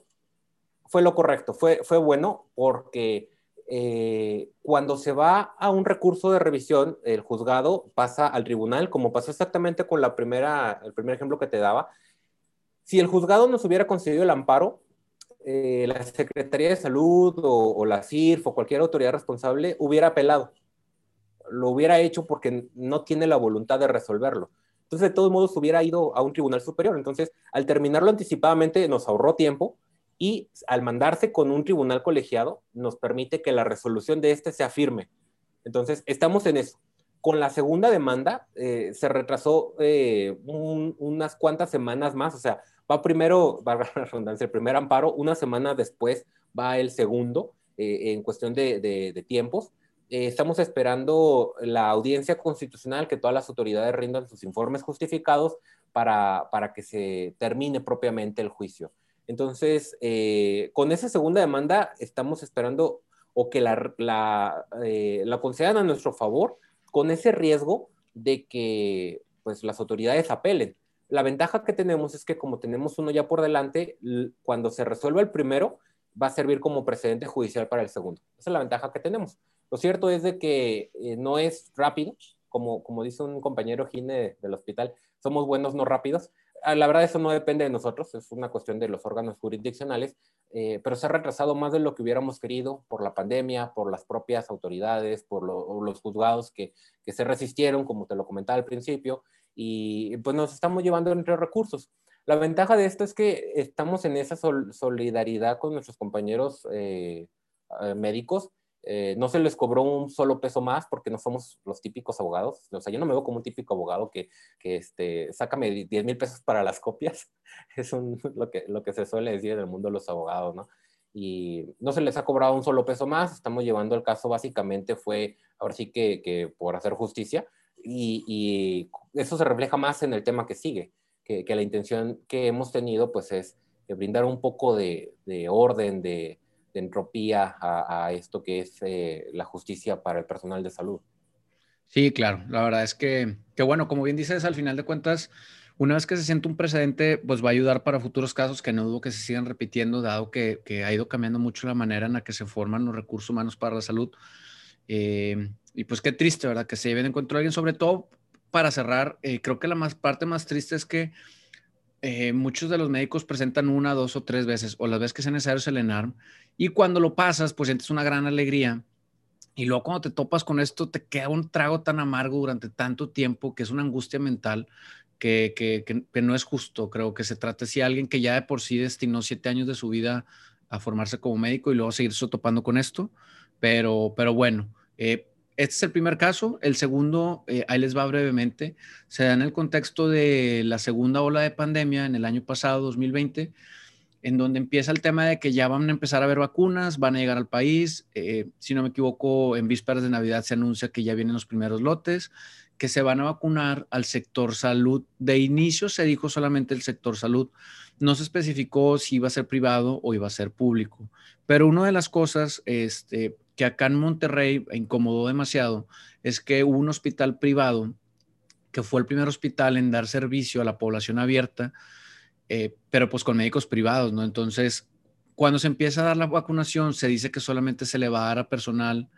fue lo correcto, fue, fue bueno porque eh, cuando se va a un recurso de revisión, el juzgado pasa al tribunal, como pasó exactamente con la primera, el primer ejemplo que te daba. Si el juzgado nos hubiera concedido el amparo, eh, la Secretaría de Salud o, o, la CIRF o cualquier autoridad responsable hubiera apelado. Lo hubiera hecho porque no tiene la voluntad de resolverlo. Entonces, de todos modos, hubiera ido a un tribunal superior. Entonces, al terminarlo anticipadamente, nos ahorró tiempo y al mandarse con un tribunal colegiado nos permite que la resolución de este sea firme. Entonces, estamos en eso. Con la segunda demanda eh, se retrasó eh, un, unas cuantas semanas más, o sea, va primero, va la redundancia, el primer amparo, una semana después va el segundo eh, en cuestión de, de, tiempos. Estamos esperando la audiencia constitucional, que todas las autoridades rindan sus informes justificados para, para que se termine propiamente el juicio. Entonces, eh, con esa segunda demanda estamos esperando o que la, la, eh, la, concedan a nuestro favor con ese riesgo de que pues, las autoridades apelen. La ventaja que tenemos es que como tenemos uno ya por delante, cuando se resuelva el primero, va a servir como precedente judicial para el segundo. Esa es la ventaja que tenemos. Lo cierto es de que eh, no es rápido, como, como dice un compañero Gine del hospital, somos buenos, no rápidos. Ah, la verdad eso no depende de nosotros, es una cuestión de los órganos jurisdiccionales, eh, pero se ha retrasado más de lo que hubiéramos querido por la pandemia, por las propias autoridades, por lo, los juzgados que, que, se resistieron, como te lo comentaba al principio, y pues nos estamos llevando entre recursos. La ventaja de esto es que estamos en esa solidaridad con nuestros compañeros eh, eh, médicos. Eh, no se les cobró un solo peso más porque no somos los típicos abogados. O sea, yo no me veo como un típico abogado que, que este, sácame 10 mil pesos para las copias. Es lo, que, lo que se suele decir en el mundo de los abogados, ¿no? y no se les ha cobrado un solo peso más. Estamos llevando el caso básicamente fue, ahora sí que, que por hacer justicia, y, y, eso se refleja más en el tema que sigue, que, que la intención que hemos tenido pues es brindar un poco de, de orden, de, de entropía a, a, esto que es eh, la justicia para el personal de salud. Sí, claro, la verdad es que, que bueno, como bien dices, al final de cuentas, una vez que se siente un precedente, pues va a ayudar para futuros casos que no dudo que se sigan repitiendo, dado que, ha ido cambiando mucho la manera en la que se forman los recursos humanos para la salud. Eh, y pues qué triste, ¿verdad? Que se lleven en control alguien, sobre todo para cerrar, eh, creo que la más, parte más triste es que eh, muchos de los médicos presentan una, dos o tres veces, o las veces que sea necesario el ENARM, y cuando lo pasas, pues sientes una gran alegría. Y luego cuando te topas con esto, te queda un trago tan amargo durante tanto tiempo que es una angustia mental que, que, que, no es justo. Creo que se trata de alguien que ya de por sí destinó siete años de su vida a formarse como médico y luego seguirse topando con esto. Pero, pero bueno, eh, este es el primer caso. El segundo, eh, ahí les va brevemente, se da en el contexto de la segunda ola de pandemia en el año pasado, 2020 en donde empieza el tema de que ya van a empezar a haber vacunas, van a llegar al país. Eh, si no me equivoco, en vísperas de Navidad se anuncia que ya vienen los primeros lotes que se van a vacunar al sector salud. De inicio se dijo solamente el sector salud. No se especificó si iba a ser privado o iba a ser público. Pero una de las cosas este, que acá en Monterrey incomodó demasiado es que hubo un hospital privado que fue el primer hospital en dar servicio a la población abierta, eh, pero pues con médicos privados, ¿no? Entonces, cuando se empieza a dar la vacunación, se dice que solamente se le va a dar a personal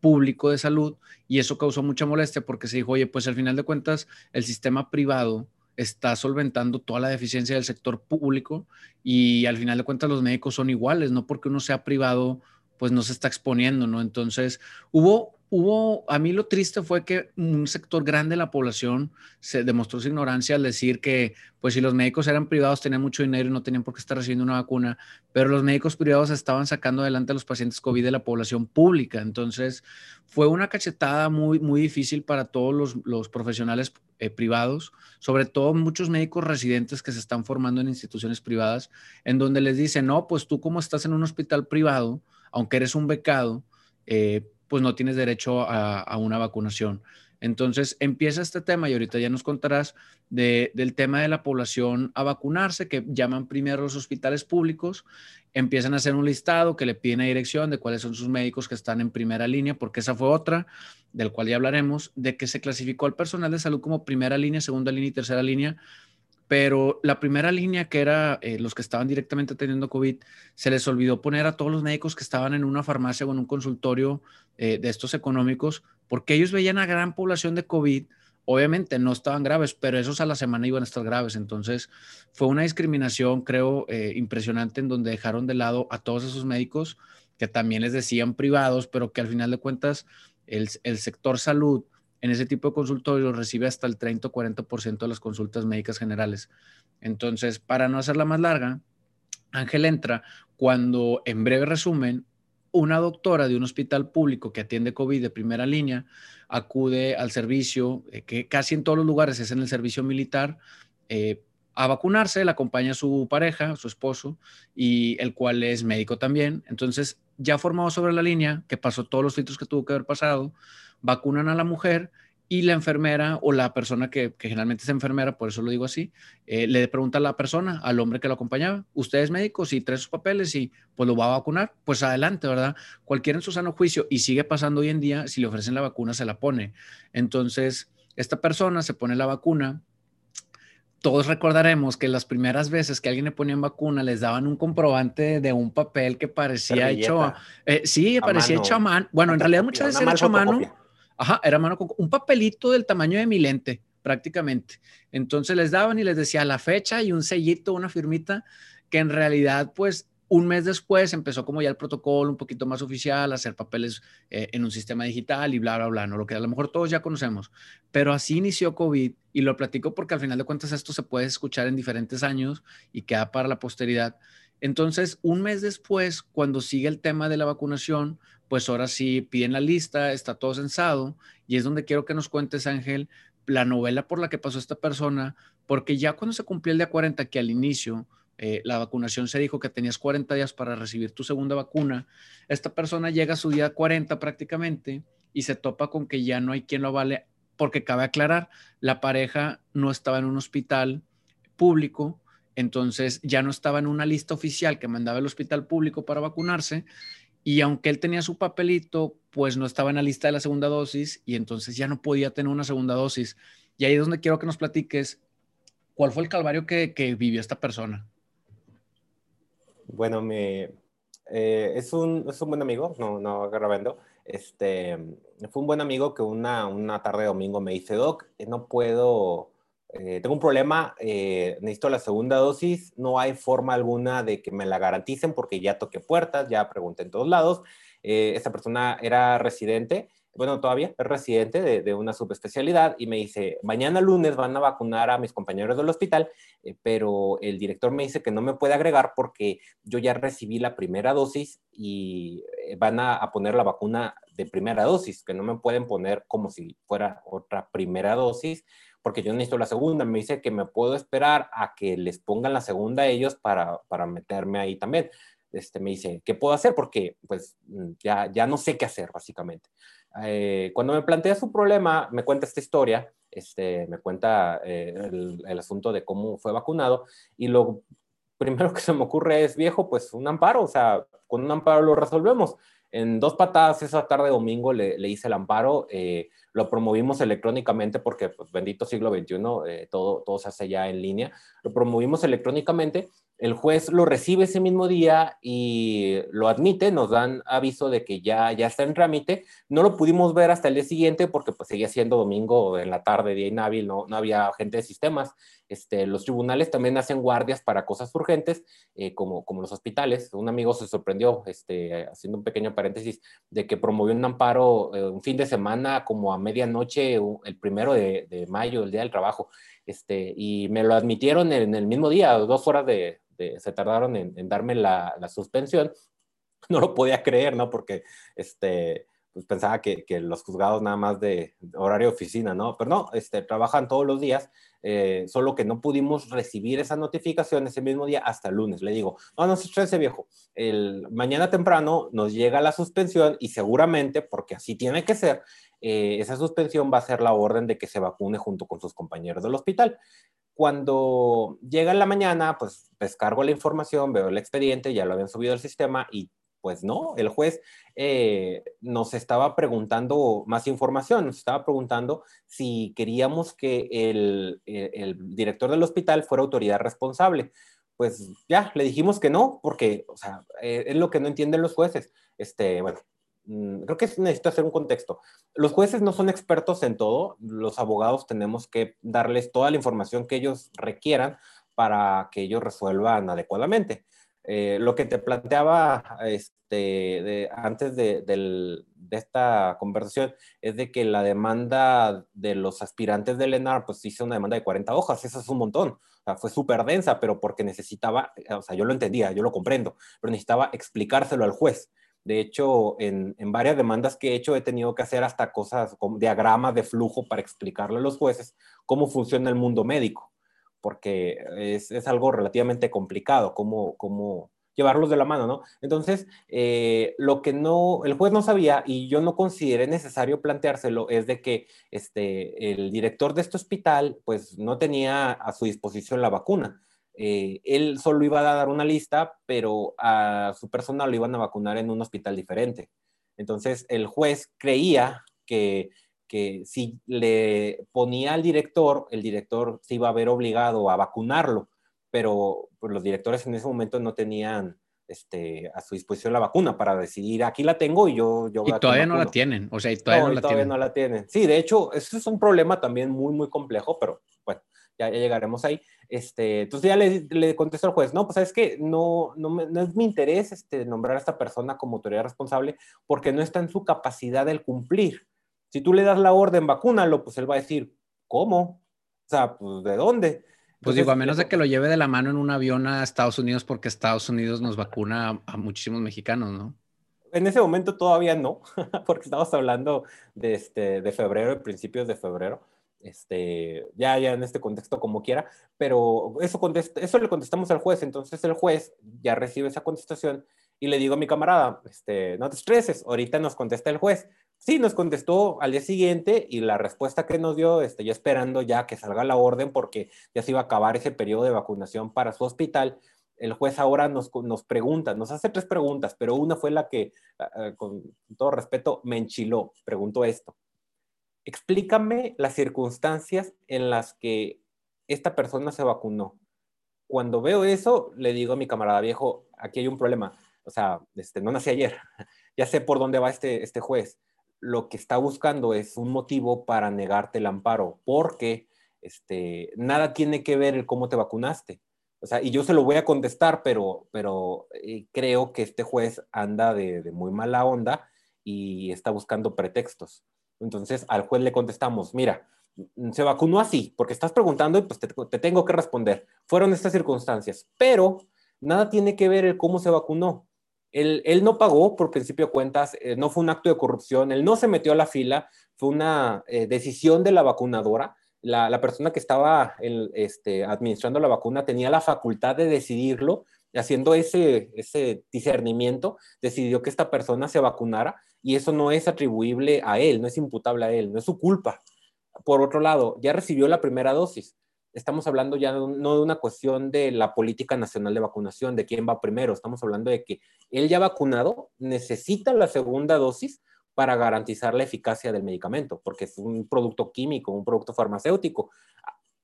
público de salud y eso causó mucha molestia porque se dijo, oye, pues al final de cuentas el sistema privado está solventando toda la deficiencia del sector público y al final de cuentas los médicos son iguales, no porque uno sea privado, pues no se está exponiendo, ¿no? Entonces hubo hubo, a mí lo triste fue que un sector grande de la población se demostró su ignorancia al decir que, pues si los médicos eran privados tenían mucho dinero y no tenían por qué estar recibiendo una vacuna, pero los médicos privados estaban sacando adelante a los pacientes COVID de la población pública. Entonces, fue una cachetada muy, muy difícil para todos los, los profesionales eh, privados, sobre todo muchos médicos residentes que se están formando en instituciones privadas, en donde les dicen, no, pues tú como estás en un hospital privado, aunque eres un becado, eh, pues no tienes derecho a, una vacunación. Entonces empieza este tema y ahorita ya nos contarás del tema de la población a vacunarse, que llaman primero los hospitales públicos, empiezan a hacer un listado que le piden a dirección de cuáles son sus médicos que están en primera línea, porque esa fue otra, del cual ya hablaremos, de que se clasificó al personal de salud como primera línea, segunda línea y tercera línea, pero la primera línea, que era eh, los que estaban directamente teniendo COVID, se les olvidó poner a todos los médicos que estaban en una farmacia o en un consultorio eh, de estos económicos, porque ellos veían a gran población de COVID. Obviamente no estaban graves, pero esos a la semana iban a estar graves. Entonces fue una discriminación, creo, eh, impresionante en donde dejaron de lado a todos esos médicos que también les decían privados, pero que al final de cuentas el, el sector salud en ese tipo de consultorios recibe hasta el 30 o 40% de las consultas médicas generales. Entonces, para no hacerla más larga, Ángel entra cuando, en breve resumen, una doctora de un hospital público que atiende COVID de primera línea acude al servicio, eh, que casi en todos los lugares es en el servicio militar, eh, a vacunarse, la acompaña su pareja, su esposo, y el cual es médico también. Entonces, ya formado sobre la línea, que pasó todos los filtros que tuvo que haber pasado, vacunan a la mujer y la enfermera o la persona que, generalmente es enfermera, por eso lo digo así, eh, le pregunta a la persona, al hombre que lo acompañaba, ¿usted es médico? Si trae sus papeles y pues lo va a vacunar, pues adelante, ¿verdad? Cualquiera en su sano juicio y sigue pasando hoy en día, si le ofrecen la vacuna, se la pone. Entonces, esta persona se pone la vacuna, todos recordaremos que las primeras veces que alguien le ponían vacuna les daban un comprobante de un papel que parecía hecho, eh, sí, parecía hecho a mano. Bueno, en realidad muchas veces era hecho a mano. Ajá, era mano con un papelito del tamaño de mi lente, prácticamente. Entonces les daban y les decía la fecha y un sellito, una firmita, que en realidad, pues, un mes después empezó como ya el protocolo un poquito más oficial, hacer papeles eh, en un sistema digital y bla, bla, bla, ¿no? Lo que a lo mejor todos ya conocemos. Pero así inició COVID y lo platico porque al final de cuentas esto se puede escuchar en diferentes años y queda para la posteridad. Entonces, un mes después, cuando sigue el tema de la vacunación, pues ahora sí piden la lista, está todo censado y es donde quiero que nos cuentes, Ángel, la novela por la que pasó esta persona, porque ya cuando se cumplió el día 40, que al inicio eh, la vacunación se dijo que tenías 40 días para recibir tu segunda vacuna. Esta persona llega a su día 40 prácticamente y se topa con que ya no hay quien lo avale, porque cabe aclarar, la pareja no estaba en un hospital público, entonces ya no estaba en una lista oficial que mandaba el hospital público para vacunarse y aunque él tenía su papelito, pues no estaba en la lista de la segunda dosis y entonces ya no podía tener una segunda dosis. Y ahí es donde quiero que nos platiques cuál fue el calvario que, vivió esta persona. Bueno, me, eh, es, un, es un buen amigo, no, no grabando. Este, fue un buen amigo que una, una tarde de domingo me dice, Doc, no puedo, eh, tengo un problema, necesito la segunda dosis, no hay forma alguna de que me la garanticen porque ya toqué puertas, ya pregunté en todos lados. esta persona era residente bueno, todavía es residente de, una subespecialidad y me dice, mañana lunes van a vacunar a mis compañeros del hospital, eh, pero el director me dice que no me puede agregar porque yo ya recibí la primera dosis y eh, van a, poner la vacuna de primera dosis, que no me pueden poner como si fuera otra primera dosis, porque yo necesito la segunda. Me dice que me puedo esperar a que les pongan la segunda a ellos para, para meterme ahí también. Este, me dice, ¿qué puedo hacer? Porque pues mm, ya, ya no sé qué hacer, básicamente. Eh, cuando me plantea su problema, me cuenta esta historia, este, me cuenta eh, el, asunto de cómo fue vacunado y lo primero que se me ocurre es, viejo, pues un amparo, o sea, con un amparo lo resolvemos. En dos patadas esa tarde domingo le, hice el amparo, eh, lo promovimos electrónicamente porque, pues, bendito siglo XXI, todo, todo se hace ya en línea, lo promovimos electrónicamente el juez lo recibe ese mismo día y lo admite, nos dan aviso de que ya, ya está en trámite. No lo pudimos ver hasta el día siguiente porque pues seguía siendo domingo en la tarde, día inhábil, no, no había gente de sistemas. Este, los tribunales también hacen guardias para cosas urgentes, eh, como, como los hospitales. Un amigo se sorprendió, este, haciendo un pequeño paréntesis, de que promovió un amparo eh, un fin de semana como a medianoche, el primero de, mayo, el día del trabajo. Este, y me lo admitieron en el mismo día, dos horas de, se tardaron en, darme la, suspensión. No lo podía creer, ¿no? Porque este, pues pensaba que, los juzgados nada más de horario oficina, ¿no? Pero no, este, trabajan todos los días, eh, solo que no pudimos recibir esa notificación ese mismo día hasta el lunes. Le digo, no, no se estrese, viejo. El, mañana temprano nos llega la suspensión y seguramente, porque así tiene que ser, eh, esa suspensión va a ser la orden de que se vacune junto con sus compañeros del hospital. Cuando llega en la mañana, pues descargo la información, veo el expediente, ya lo habían subido al sistema y pues no, el juez eh, nos estaba preguntando más información, nos estaba preguntando si queríamos que el, director del hospital fuera autoridad responsable. Pues ya, le dijimos que no, porque, o sea, eh, es lo que no entienden los jueces. Este, bueno, creo que necesito hacer un contexto. Los jueces no son expertos en todo, los abogados tenemos que darles toda la información que ellos requieran para que ellos resuelvan adecuadamente. Eh, lo que te planteaba este, antes de, esta conversación es de que la demanda de los aspirantes del ENAR, pues hizo una demanda de 40 hojas, eso es un montón, o sea, fue súper densa, pero porque necesitaba, o sea, yo lo entendía, yo lo comprendo, pero necesitaba explicárselo al juez. De hecho, en, varias demandas que he hecho he tenido que hacer hasta cosas como diagramas de flujo para explicarle a los jueces cómo funciona el mundo médico, porque es, algo relativamente complicado, cómo, llevarlos de la mano, ¿no? Entonces, eh, lo que no, el juez no sabía y yo no consideré necesario planteárselo es de que este, el director de este hospital, pues, no tenía a su disposición la vacuna. Eh, él solo iba a dar una lista, pero a su personal lo iban a vacunar en un hospital diferente. Entonces, el juez creía que, que si le ponía al director, el director se iba a ver obligado a vacunarlo, pero pues, los directores en ese momento no tenían este, a su disposición la vacuna para decidir, aquí la tengo y yo... yo y todavía no la tienen, o sea, y todavía, no, la, todavía no la tienen. Sí, de hecho, eso es un problema también muy, muy complejo, pero bueno, ya, llegaremos ahí. Este, entonces ya le, le contestó al juez, no, pues es que no, no, no, es mi interés este, nombrar a esta persona como autoridad responsable porque no está en su capacidad del cumplir. Si tú le das la orden, vacúnalo, pues él va a decir, ¿cómo? O sea, pues ¿de dónde? Pues digo, a menos de que lo lleve de la mano en un avión a Estados Unidos porque Estados Unidos nos vacuna a, muchísimos mexicanos, ¿no? En ese momento todavía no, porque estamos hablando de, este, de febrero, principios de febrero este, ya, ya en este contexto como quiera, pero eso, eso le contestamos al juez, entonces el juez ya recibe esa contestación y le digo a mi camarada, este, no te estreses, ahorita nos contesta el juez. Sí, nos contestó al día siguiente y la respuesta que nos dio, este, ya esperando ya que salga la orden porque ya se iba a acabar ese periodo de vacunación para su hospital, el juez ahora nos, nos pregunta, nos hace tres preguntas, pero una fue la que, ah, ah, con todo respeto, me enchiló, preguntó esto explícame las circunstancias en las que esta persona se vacunó. Cuando veo eso, le digo a mi camarada viejo, aquí hay un problema. O sea, este, no nací ayer. ya sé por dónde va este, este juez. Lo que está buscando es un motivo para negarte el amparo, porque este, nada tiene que ver el cómo te vacunaste. O sea, y yo se lo voy a contestar, pero, pero eh, creo que este juez anda de, de muy mala onda y está buscando pretextos. Entonces al juez le contestamos, mira, se vacunó así, porque estás preguntando y pues te, tengo que responder. Fueron estas circunstancias, pero nada tiene que ver el cómo se vacunó. Él, no pagó por principio de cuentas, eh, no fue un acto de corrupción, él no se metió a la fila, fue una eh, decisión de la vacunadora. La, persona que estaba este, administrando la vacuna tenía la facultad de decidirlo, haciendo ese, ese discernimiento, decidió que esta persona se vacunara y eso no es atribuible a él, no es imputable a él, no es su culpa. Por otro lado, ya recibió la primera dosis. Estamos hablando ya no de una cuestión de la política nacional de vacunación, de quién va primero, estamos hablando de que él ya vacunado necesita la segunda dosis para garantizar la eficacia del medicamento, porque es un producto químico, un producto farmacéutico.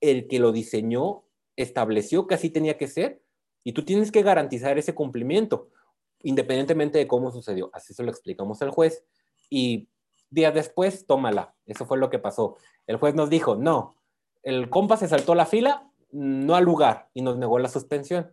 El que lo diseñó estableció que así tenía que ser y tú tienes que garantizar ese cumplimiento independientemente de cómo sucedió. Así se lo explicamos al juez y días después, tómala. Eso fue lo que pasó. El juez nos dijo, no, el compa se saltó la fila, no al lugar y nos negó la suspensión.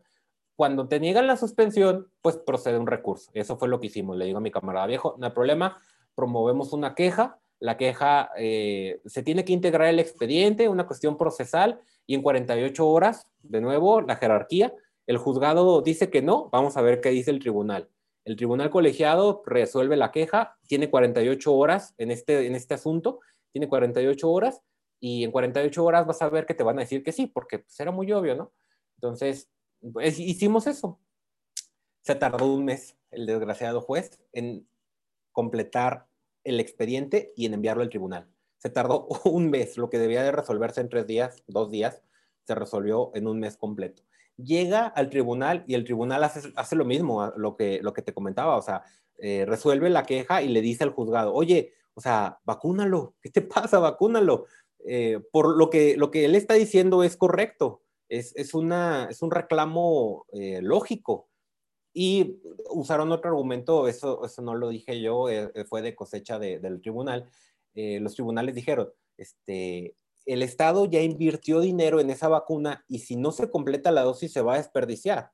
Cuando te niegan la suspensión, pues procede un recurso. Eso fue lo que hicimos. Le digo a mi camarada viejo, no hay problema, promovemos una queja. La queja eh, se tiene que integrar el expediente, una cuestión procesal, y en 48 horas, de nuevo, la jerarquía, el juzgado dice que no, vamos a ver qué dice el tribunal. El tribunal colegiado resuelve la queja, tiene 48 horas en este, en este asunto, tiene 48 horas y en 48 horas vas a ver que te van a decir que sí, porque pues, era muy obvio, ¿no? Entonces, pues, hicimos eso. Se tardó un mes el desgraciado juez en completar el expediente y en enviarlo al tribunal. Se tardó un mes, lo que debía de resolverse en tres días, dos días, se resolvió en un mes completo llega al tribunal y el tribunal hace, lo mismo, lo que, lo que te comentaba, o sea, eh, resuelve la queja y le dice al juzgado, oye, o sea, vacúnalo, ¿qué te pasa? Vacúnalo. Eh, por lo que, lo que él está diciendo es correcto, es, una, es un reclamo eh, lógico. Y usaron otro argumento, eso, eso no lo dije yo, fue de cosecha del tribunal. los tribunales dijeron, este, el Estado ya invirtió dinero en esa vacuna y si no se completa la dosis se va a desperdiciar.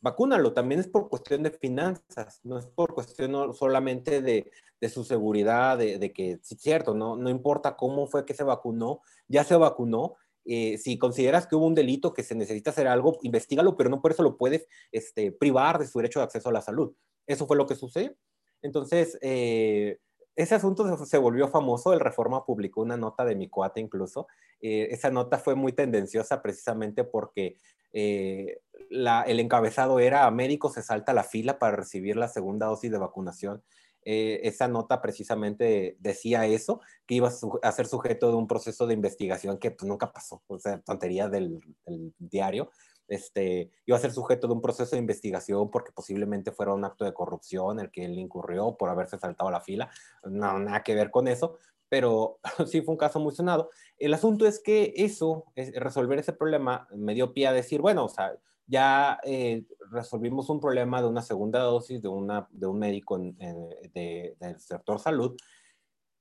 Vacúnalo, también es por cuestión de finanzas, no es por cuestión solamente de, su seguridad, de, que, sí, cierto, no, no importa cómo fue que se vacunó, ya se vacunó. Eh, si consideras que hubo un delito, que se necesita hacer algo, investigalo, pero no por eso lo puedes este, privar de su derecho de acceso a la salud. Eso fue lo que sucedió. Entonces, eh, ese asunto se, volvió famoso, el Reforma publicó una nota de mi cuate incluso. Eh, esa nota fue muy tendenciosa precisamente porque eh, el encabezado era Américo se salta la fila para recibir la segunda dosis de vacunación. Eh, esa nota precisamente decía eso, que iba a, ser sujeto de un proceso de investigación que pues, nunca pasó, o sea, tontería del, del diario este, iba a ser sujeto de un proceso de investigación porque posiblemente fuera un acto de corrupción el que él incurrió por haberse saltado la fila. No, nada que ver con eso, pero sí fue un caso muy sonado. El asunto es que eso, resolver ese problema, me dio pie a decir, bueno, o sea, ya eh, resolvimos un problema de una segunda dosis de, una, de un médico del sector salud.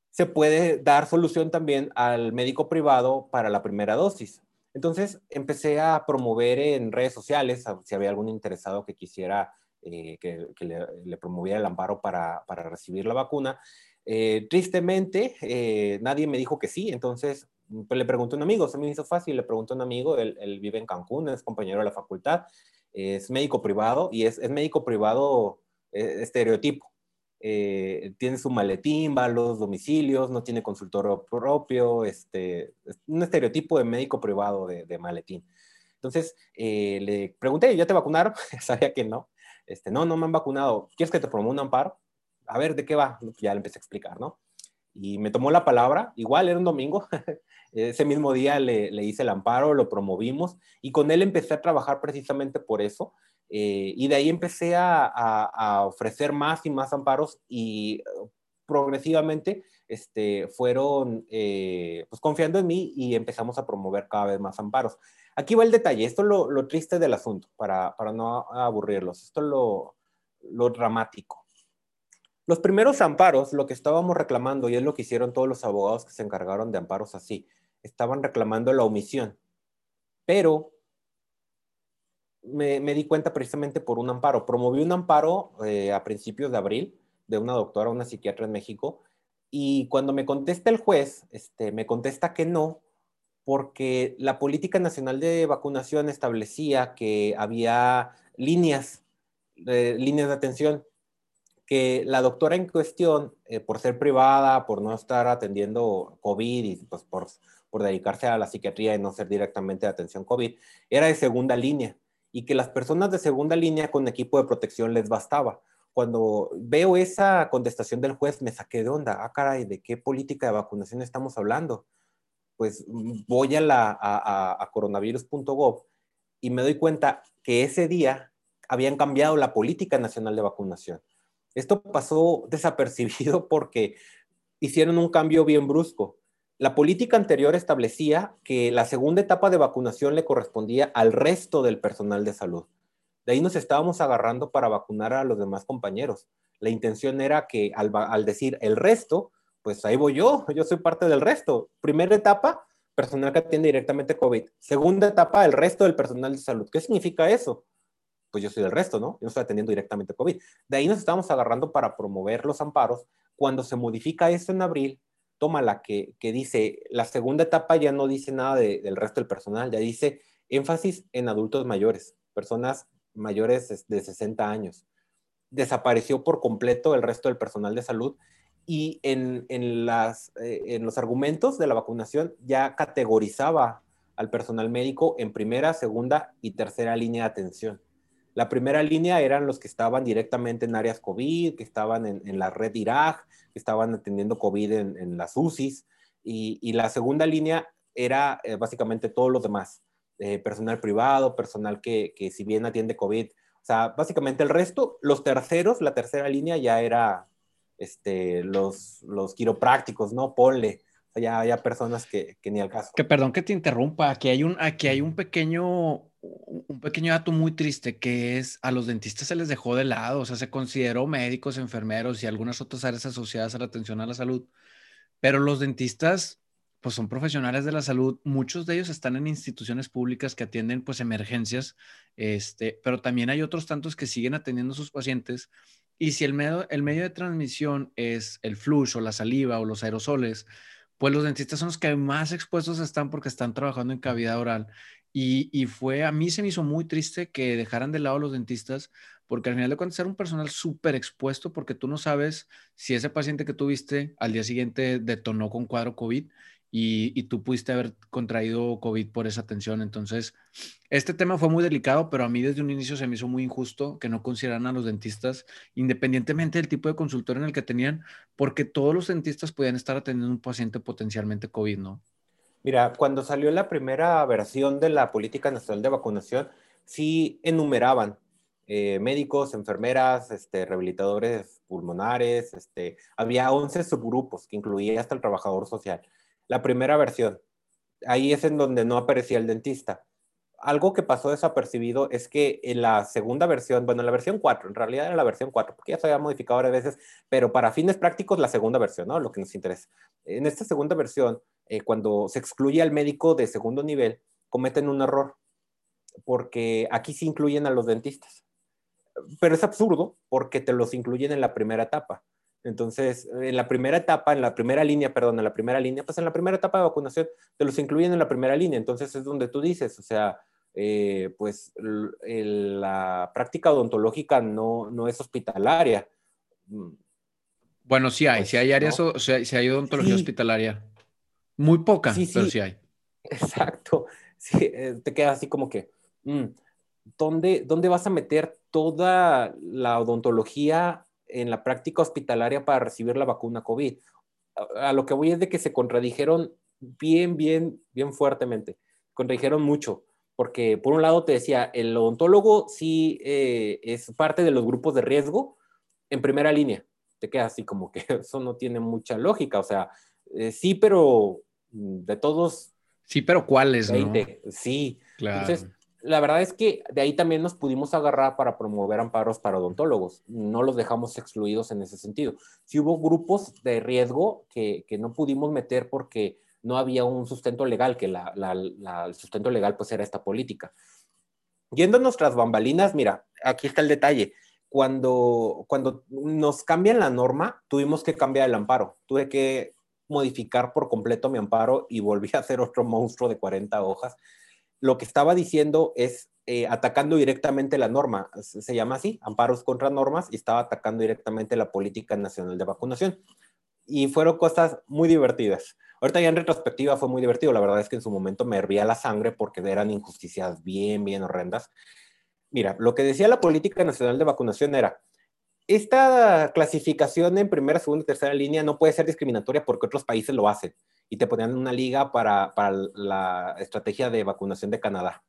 Se puede dar solución también al médico privado para la primera dosis Entonces empecé a promover en redes sociales, si había algún interesado que quisiera eh, que, le, promoviera el amparo para, para recibir la vacuna. Eh, tristemente, eh, nadie me dijo que sí, entonces pues, le pregunté a un amigo, se me hizo fácil, le pregunté a un amigo, él, vive en Cancún, es compañero de la facultad, es médico privado y es, es médico privado estereotipo. Tiene su maletín, va a los domicilios, no tiene consultorio propio, este, un estereotipo de médico privado de, de maletín. Entonces le pregunté, ¿ya te vacunaron? Sabía que no. Este, no, no me han vacunado, ¿quieres que te promueva un amparo? A ver, ¿de qué va? Pues ya le empecé a explicar, ¿no? Y me tomó la palabra, igual era un domingo, ese mismo día le, hice el amparo, lo promovimos y con él empecé a trabajar precisamente por eso. Eh, y de ahí empecé a, ofrecer más y más amparos y uh, progresivamente este, fueron eh, pues confiando en mí y empezamos a promover cada vez más amparos. Aquí va el detalle, esto es lo, triste del asunto, para, no aburrirlos, esto es lo, lo dramático. Los primeros amparos, lo que estábamos reclamando, y es lo que hicieron todos los abogados que se encargaron de amparos así, estaban reclamando la omisión. Pero me, di cuenta precisamente por un amparo. Promoví un amparo eh, a principios de abril de una doctora, una psiquiatra en México, y cuando me contesta el juez, este, me contesta que no, porque la política nacional de vacunación establecía que había líneas, eh, líneas de atención, que la doctora en cuestión, eh, por ser privada, por no estar atendiendo COVID y pues por, por dedicarse a la psiquiatría y no ser directamente de atención COVID, era de segunda línea y que las personas de segunda línea con equipo de protección les bastaba. Cuando veo esa contestación del juez, me saqué de onda. Ah, caray, ¿de qué política de vacunación estamos hablando? pues voy a, la, a, coronavirus.gov y me doy cuenta que ese día habían cambiado la política nacional de vacunación. Esto pasó desapercibido porque hicieron un cambio bien brusco. La política anterior establecía que la segunda etapa de vacunación le correspondía al resto del personal de salud. De ahí nos estábamos agarrando para vacunar a los demás compañeros. La intención era que al, decir el resto, pues ahí voy yo, yo soy parte del resto. Primera etapa, personal que atiende directamente COVID. Segunda etapa, el resto del personal de salud. ¿Qué significa eso? Pues yo soy del resto, ¿no? Yo no estoy atendiendo directamente COVID. De ahí nos estamos agarrando para promover los amparos. Cuando se modifica esto en abril, toma la que, que dice, la segunda etapa ya no dice nada del resto del personal, ya dice énfasis en adultos mayores, personas mayores de 60 años. Desapareció por completo el resto del personal de salud y en, en, las, eh, en los argumentos de la vacunación ya categorizaba al personal médico en primera, segunda y tercera línea de atención. La primera línea eran los que estaban directamente en áreas COVID, que estaban en, la red IRAG, que estaban atendiendo COVID en, las UCIs, y, la segunda línea era eh, básicamente todos los demás, eh, personal privado, personal que, si bien atiende COVID, o sea, básicamente el resto, los terceros, la tercera línea ya era este, los quiroprácticos, ¿no? Ponle. Ya hay personas que, que, ni al caso. Que perdón que te interrumpa, aquí hay un, aquí hay un pequeño, un pequeño dato muy triste que es a los dentistas se les dejó de lado, o sea, se consideró médicos, enfermeros y algunas otras áreas asociadas a la atención a la salud, pero los dentistas pues son profesionales de la salud, muchos de ellos están en instituciones públicas que atienden pues emergencias, este, pero también hay otros tantos que siguen atendiendo a sus pacientes y si el medio, el medio de transmisión es el flujo, la saliva o los aerosoles, pues los dentistas son los que más expuestos están porque están trabajando en cavidad oral. Y, y, fue, a mí se me hizo muy triste que dejaran de lado los dentistas, porque al final de cuentas era un personal súper expuesto, porque tú no sabes si ese paciente que tuviste al día siguiente detonó con cuadro COVID y, tú pudiste haber contraído COVID por esa atención. Entonces, este tema fue muy delicado, pero a mí desde un inicio se me hizo muy injusto que no consideraran a los dentistas, independientemente del tipo de consultorio en el que tenían, porque todos los dentistas podían estar atendiendo un paciente potencialmente COVID, ¿no? Mira, cuando salió la primera versión de la Política Nacional de Vacunación, sí enumeraban eh, médicos, enfermeras, este, rehabilitadores pulmonares, este, había 11 subgrupos que incluía hasta el trabajador social la primera versión. Ahí es en donde no aparecía el dentista. Algo que pasó desapercibido es que en la segunda versión, bueno, en la versión 4, en realidad era la versión 4, porque ya se había modificado varias veces, pero para fines prácticos la segunda versión, ¿no? Lo que nos interesa. En esta segunda versión, eh, cuando se excluye al médico de segundo nivel, cometen un error, porque aquí sí incluyen a los dentistas. Pero es absurdo porque te los incluyen en la primera etapa. Entonces, en la primera etapa, en la primera línea, perdón, en la primera línea, pues en la primera etapa de vacunación te los incluyen en la primera línea. Entonces es donde tú dices, o sea, eh, pues la práctica odontológica no, no es hospitalaria. Mm. Bueno, sí hay, sí hay pues, áreas, o sea, sí hay odontología hospitalaria. Muy poca, pero sí hay. Exacto. Sí, eh, te queda así como que, mm, ¿dónde, ¿dónde vas a meter toda la odontología en la práctica hospitalaria para recibir la vacuna COVID. A, lo que voy es de que se contradijeron bien, bien, bien fuertemente. Contradijeron mucho, porque por un lado te decía, el odontólogo sí eh, es parte de los grupos de riesgo en primera línea. Te queda así como que eso no tiene mucha lógica. O sea, eh, sí, pero mm, de todos. Sí, pero ¿cuáles? ¿no? Sí. Claro. Entonces, la verdad es que de ahí también nos pudimos agarrar para promover amparos para odontólogos. No los dejamos excluidos en ese sentido. Si hubo grupos de riesgo que, no pudimos meter porque no había un sustento legal, que el sustento legal pues era esta política. Yendo a nuestras bambalinas, mira, aquí está el detalle. Cuando, cuando nos cambian la norma, tuvimos que cambiar el amparo. Tuve que modificar por completo mi amparo y volví a hacer otro monstruo de 40 hojas lo que estaba diciendo es eh, atacando directamente la norma, se, llama así, amparos contra normas, y estaba atacando directamente la política nacional de vacunación. Y fueron cosas muy divertidas. Ahorita ya en retrospectiva fue muy divertido, la verdad es que en su momento me hervía la sangre porque eran injusticias bien, bien horrendas. Mira, lo que decía la política nacional de vacunación era, esta clasificación en primera, segunda tercera línea no puede ser discriminatoria porque otros países lo hacen y te ponían una liga para, para la estrategia de vacunación de Canadá.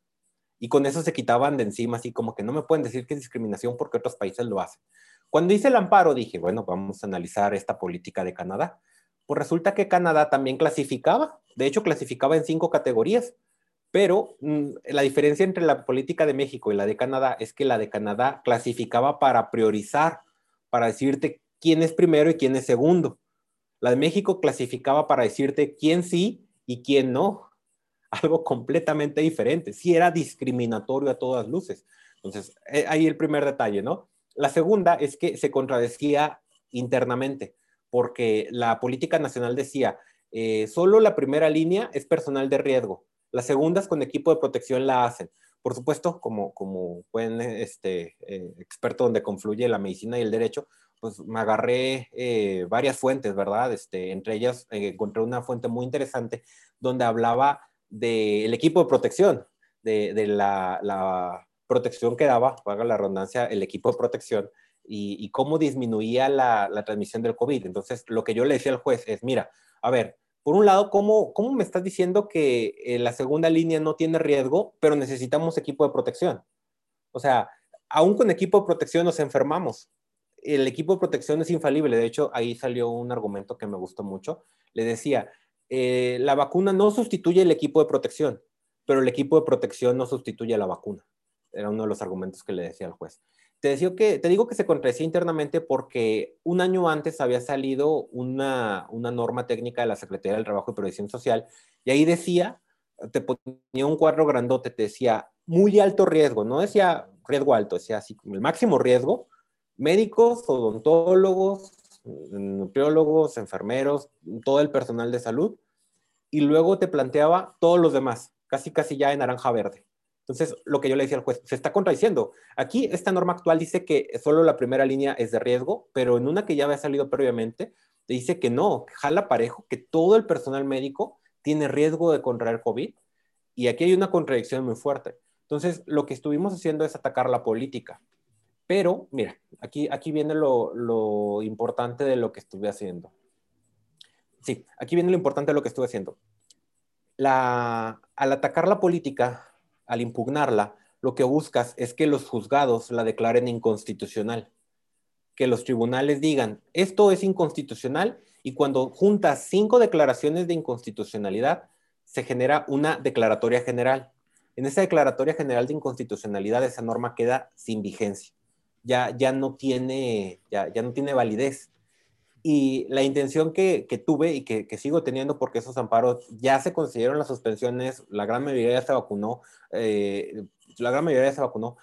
Y con eso se quitaban de encima, así como que no me pueden decir que es discriminación porque otros países lo hacen. Cuando hice el amparo, dije, bueno, vamos a analizar esta política de Canadá. Pues resulta que Canadá también clasificaba, de hecho clasificaba en cinco categorías, pero mm, la diferencia entre la política de México y la de Canadá es que la de Canadá clasificaba para priorizar, para decirte quién es primero y quién es segundo. La de México clasificaba para decirte quién sí y quién no. Algo completamente diferente. Sí era discriminatorio a todas luces. Entonces, eh, ahí el primer detalle, ¿no? La segunda es que se contradecía internamente, porque la política nacional decía, eh, solo la primera línea es personal de riesgo, las segundas con equipo de protección la hacen. Por supuesto, como, como buen este, eh, experto donde confluye la medicina y el derecho, pues me agarré eh, varias fuentes, ¿verdad? Este, entre ellas eh, encontré una fuente muy interesante donde hablaba del equipo de protección, de, la, protección que daba, haga la redundancia, el equipo de protección y, cómo disminuía la, transmisión del COVID. Entonces, lo que yo le decía al juez es, mira, a ver, por un lado, ¿cómo, cómo me estás diciendo que eh, la segunda línea no tiene riesgo, pero necesitamos equipo de protección? O sea, aún con equipo de protección nos enfermamos el equipo de protección es infalible. De hecho, ahí salió un argumento que me gustó mucho. Le decía, eh, la vacuna no sustituye el equipo de protección, pero el equipo de protección no sustituye a la vacuna. Era uno de los argumentos que le decía al juez. Te, decía que, te digo que se contradecía internamente porque un año antes había salido una, una norma técnica de la Secretaría del Trabajo y Protección Social y ahí decía, te ponía un cuadro grandote, te decía muy alto riesgo, no decía riesgo alto, decía así el máximo riesgo médicos, odontólogos, nutriólogos, enfermeros, todo el personal de salud, y luego te planteaba todos los demás, casi casi ya en naranja verde. Entonces, lo que yo le decía al juez, se está contradiciendo. Aquí esta norma actual dice que solo la primera línea es de riesgo, pero en una que ya había salido previamente, dice que no, jala parejo, que todo el personal médico tiene riesgo de contraer COVID, y aquí hay una contradicción muy fuerte. Entonces, lo que estuvimos haciendo es atacar la política. Pero, mira, aquí, aquí viene lo, importante de lo que estuve haciendo. Sí, aquí viene lo importante de lo que estuve haciendo. al atacar la política, al impugnarla, lo que buscas es que los juzgados la declaren inconstitucional. Que los tribunales digan, esto es inconstitucional y cuando juntas cinco declaraciones de inconstitucionalidad, se genera una declaratoria general. En esa declaratoria general de inconstitucionalidad, esa norma queda sin vigencia ya, ya, no, tiene, ya, ya no tiene validez. Y la intención que, tuve y que, sigo teniendo, porque esos amparos ya se consiguieron las suspensiones, la gran mayoría ya se vacunó, eh, la gran mayoría ya se vacunó,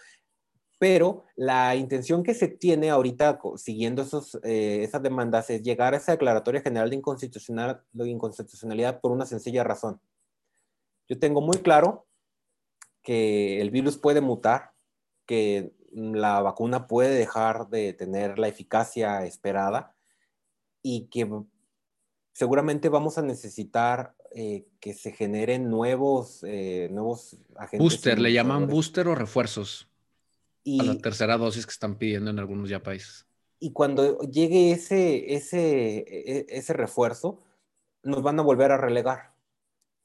pero la intención que se tiene ahorita siguiendo esos, eh, esas demandas es llegar a esa declaratoria general de, inconstitucional, de inconstitucionalidad por una sencilla razón. Yo tengo muy claro que el virus puede mutar, que la vacuna puede dejar de tener la eficacia esperada y que seguramente vamos a necesitar eh, que se generen nuevos, eh, nuevos agentes. Booster, le llaman booster o refuerzos a la tercera dosis que están pidiendo en algunos ya países. Y cuando llegue ese, ese, e, ese refuerzo, nos van a volver a relegar.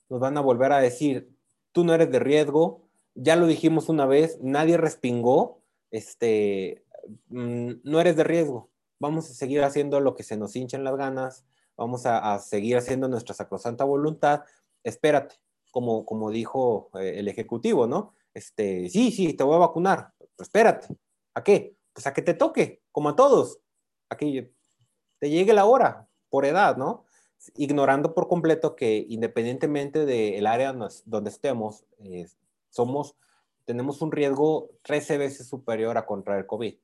Nos van a volver a decir, tú no eres de riesgo, ya lo dijimos una vez, nadie respingó, este, mm, no eres de riesgo. Vamos a seguir haciendo lo que se nos hinchen las ganas, vamos a, seguir haciendo nuestra sacrosanta voluntad. Espérate, como, como dijo eh, el Ejecutivo, ¿no? Este, sí, sí, te voy a vacunar, pues espérate, ¿a qué? Pues a que te toque, como a todos, a que te llegue la hora, por edad, ¿no? Ignorando por completo que independientemente del área donde estemos, eh, somos, tenemos un riesgo 13 veces superior a contraer COVID.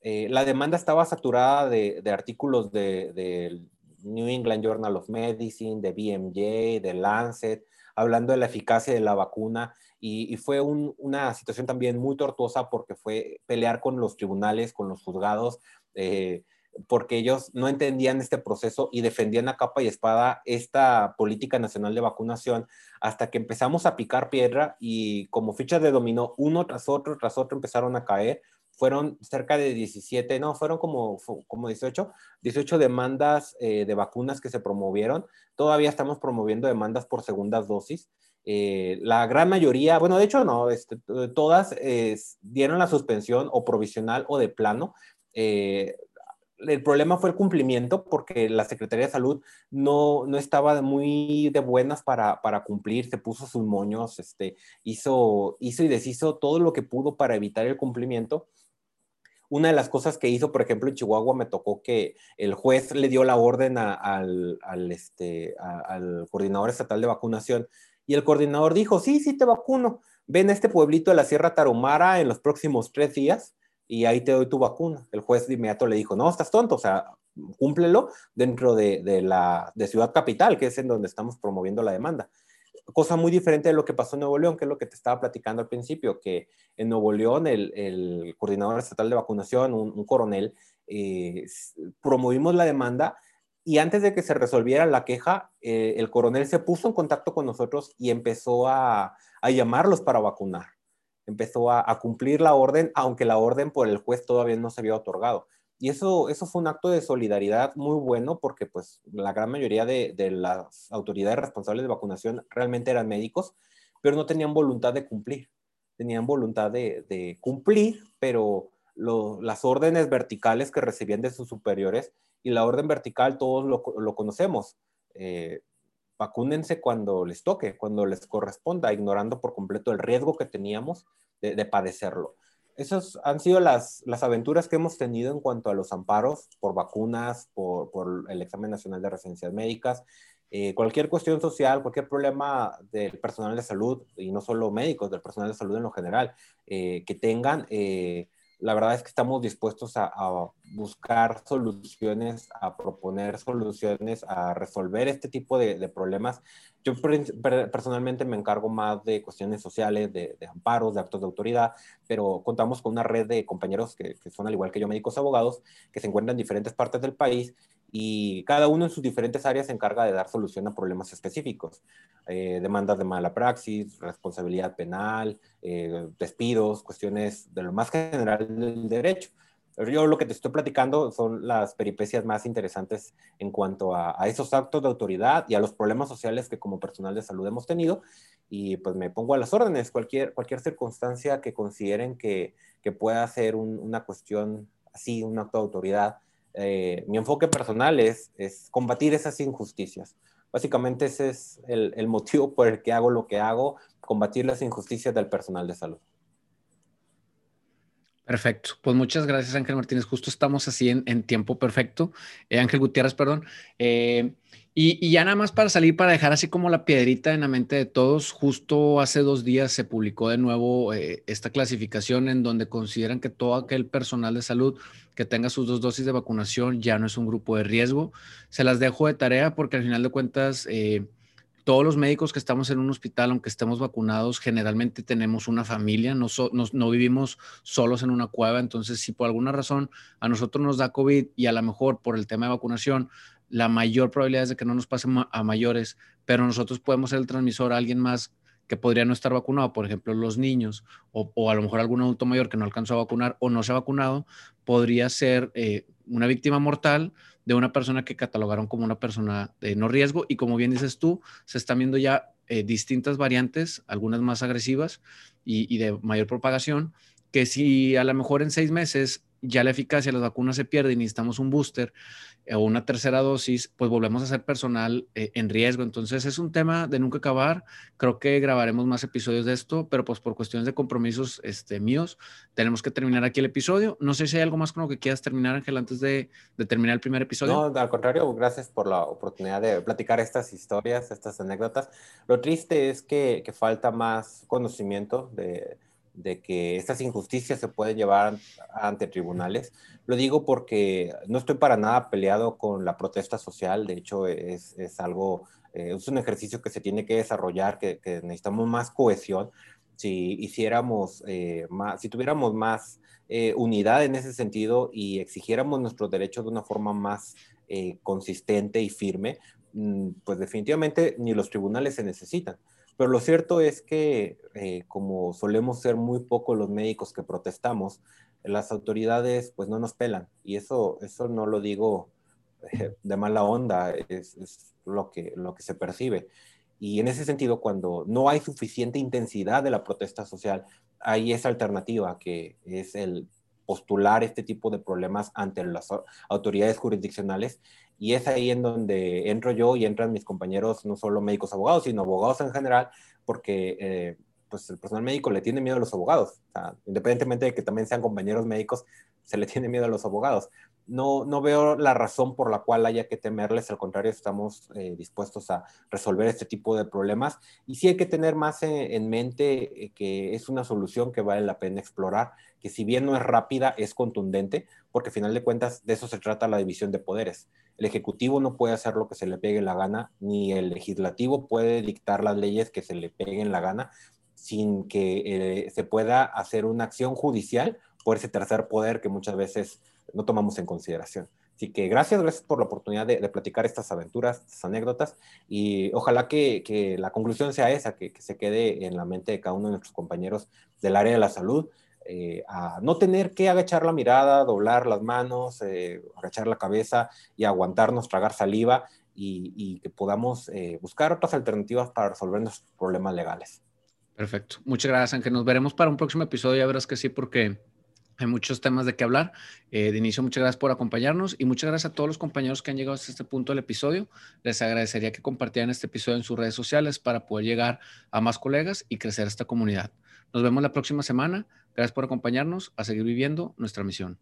Eh, la demanda estaba saturada de, artículos del de New England Journal of Medicine, de BMJ, de Lancet, hablando de la eficacia de la vacuna y, fue una situación también muy tortuosa porque fue pelear con los tribunales, con los juzgados, eh, porque ellos no entendían este proceso y defendían a capa y espada esta política nacional de vacunación hasta que empezamos a picar piedra y como fichas de dominó, uno tras otro, tras otro empezaron a caer. Fueron cerca de 17, no, fueron como, como 18, 18 demandas eh, de vacunas que se promovieron. Todavía estamos promoviendo demandas por segundas dosis. Eh, la gran mayoría, bueno, de hecho no, este, todas dieron la suspensión o provisional o de plano. Eh, el problema fue el cumplimiento porque la Secretaría de Salud no, no estaba muy de buenas para, para, cumplir, se puso sus moños, este, hizo, hizo y deshizo todo lo que pudo para evitar el cumplimiento. Una de las cosas que hizo, por ejemplo, en Chihuahua me tocó que el juez le dio la orden al, al, este, al coordinador estatal de vacunación y el coordinador dijo, sí, sí, te vacuno. Ven a este pueblito de la Sierra Tarumara en los próximos tres días y ahí te doy tu vacuna. El juez de inmediato le dijo, no, estás tonto, o sea, cúmplelo dentro de, la de Ciudad Capital, que es en donde estamos promoviendo la demanda. Cosa muy diferente de lo que pasó en Nuevo León, que es lo que te estaba platicando al principio, que en Nuevo León el, coordinador estatal de vacunación, un, coronel, eh, promovimos la demanda y antes de que se resolviera la queja, eh, el coronel se puso en contacto con nosotros y empezó a, llamarlos para vacunar. Empezó a, cumplir la orden, aunque la orden por el juez todavía no se había otorgado. Y eso, eso fue un acto de solidaridad muy bueno porque pues la gran mayoría de, las autoridades responsables de vacunación realmente eran médicos, pero no tenían voluntad de cumplir. Tenían voluntad de, cumplir, pero las órdenes verticales que recibían de sus superiores y la orden vertical todos lo, conocemos. Eh, vacúnense cuando les toque, cuando les corresponda, ignorando por completo el riesgo que teníamos de, padecerlo. Esas han sido las, las, aventuras que hemos tenido en cuanto a los amparos por vacunas, por, por el examen nacional de residencias médicas, eh, cualquier cuestión social, cualquier problema del personal de salud, y no solo médicos, del personal de salud en lo general, eh, que tengan, eh, la verdad es que estamos dispuestos a, buscar soluciones, a proponer soluciones, a resolver este tipo de, problemas. Yo personalmente me encargo más de cuestiones sociales, de, amparos, de actos de autoridad, pero contamos con una red de compañeros que, que son al igual que yo médicos abogados, que se encuentran en diferentes partes del país y cada uno en sus diferentes áreas se encarga de dar solución a problemas específicos. Eh, demandas de mala praxis, responsabilidad penal, eh, despidos, cuestiones de lo más general del derecho. Yo lo que te estoy platicando son las peripecias más interesantes en cuanto a, esos actos de autoridad y a los problemas sociales que como personal de salud hemos tenido. Y pues me pongo a las órdenes, cualquier, cualquier circunstancia que consideren que, que pueda ser una cuestión así, un acto de autoridad eh, mi enfoque personal es, es, combatir esas injusticias. Básicamente ese es el, el, motivo por el que hago lo que hago, combatir las injusticias del personal de salud. Perfecto. Pues muchas gracias, Ángel Martínez. Justo estamos así en, tiempo perfecto. Eh, Ángel Gutiérrez, perdón. Eh, y, ya nada más para salir, para dejar así como la piedrita en la mente de todos, justo hace dos días se publicó de nuevo eh, esta clasificación en donde consideran que todo aquel personal de salud que tenga sus dos dosis de vacunación ya no es un grupo de riesgo. Se las dejo de tarea porque al final de cuentas todos los médicos que estamos en un hospital, aunque estemos vacunados, generalmente tenemos una familia, no, vivimos solos en una cueva, entonces si por alguna razón a nosotros nos da COVID y a lo mejor por el tema de vacunación, la mayor probabilidad es de que no nos pase a mayores, pero nosotros podemos ser el transmisor a alguien más que podría no estar vacunado, por ejemplo, los niños, o, a lo mejor algún adulto mayor que no alcanzó a vacunar o no se ha vacunado, podría ser eh, una víctima mortal de una persona que catalogaron como una persona de no riesgo y como bien dices tú, se están viendo ya eh, distintas variantes, algunas más agresivas y, y, de mayor propagación, que si a lo mejor en seis meses ya la eficacia de las vacunas se pierde y necesitamos un booster, o una tercera dosis, pues volvemos a ser personal eh, en riesgo. Entonces es un tema de nunca acabar. Creo que grabaremos más episodios de esto, pero pues por cuestiones de compromisos este, míos, tenemos que terminar aquí el episodio. No sé si hay algo más con lo que quieras terminar, Ángel, antes de, terminar el primer episodio. No, al contrario, gracias por la oportunidad de platicar estas historias, estas anécdotas. Lo triste es que falta más conocimiento de de que estas injusticias se pueden llevar ante tribunales. Lo digo porque no estoy para nada peleado con la protesta social, de hecho es, algo, eh, es un ejercicio que se tiene que desarrollar, que, necesitamos más cohesión. Si hiciéramos eh, más, si tuviéramos más eh, unidad en ese sentido y exigiéramos nuestros derechos de una forma más consistente y firme, mm, pues definitivamente ni los tribunales se necesitan. Pero lo cierto es que, eh, como solemos ser muy pocos los médicos que protestamos, las autoridades pues no nos pelan. Y eso, eso no lo digo eh, de mala onda, es, es, lo, que, lo que se percibe. Y en ese sentido, cuando no hay suficiente intensidad de la protesta social, hay esa alternativa que es el postular este tipo de problemas ante las autoridades jurisdiccionales y es ahí en donde entro yo y entran mis compañeros, no solo médicos abogados, sino abogados en general, porque eh, pues el personal médico le tiene miedo a los abogados. independientemente de que también sean compañeros médicos, se le tiene miedo a los abogados. No, no veo la razón por la cual haya que temerles, al contrario, estamos eh, dispuestos a resolver este tipo de problemas. Y sí hay que tener más en, mente eh, que es una solución que vale la pena explorar, que si bien no es rápida, es contundente, porque al final de cuentas de eso se trata la división de poderes. El Ejecutivo no puede hacer lo que se le pegue la gana, ni el Legislativo puede dictar las leyes que se le peguen la gana sin que eh, se pueda hacer una acción judicial por ese tercer poder que muchas veces no tomamos en consideración. Así que gracias, gracias por la oportunidad de, platicar estas aventuras, estas anécdotas y ojalá que, la conclusión sea esa, que, se quede en la mente de cada uno de nuestros compañeros del área de la salud, eh, a no tener que agachar la mirada, doblar las manos, eh, agachar la cabeza y aguantarnos, tragar saliva y, que podamos eh, buscar otras alternativas para resolver nuestros problemas legales. Perfecto. Muchas gracias, Ángel. Nos veremos para un próximo episodio. Ya verás que sí, porque hay muchos temas de qué hablar. de inicio, muchas gracias por acompañarnos y muchas gracias a todos los compañeros que han llegado hasta este punto del episodio. Les agradecería que compartieran este episodio en sus redes sociales para poder llegar a más colegas y crecer esta comunidad. Nos vemos la próxima semana. Gracias por acompañarnos a seguir viviendo nuestra misión.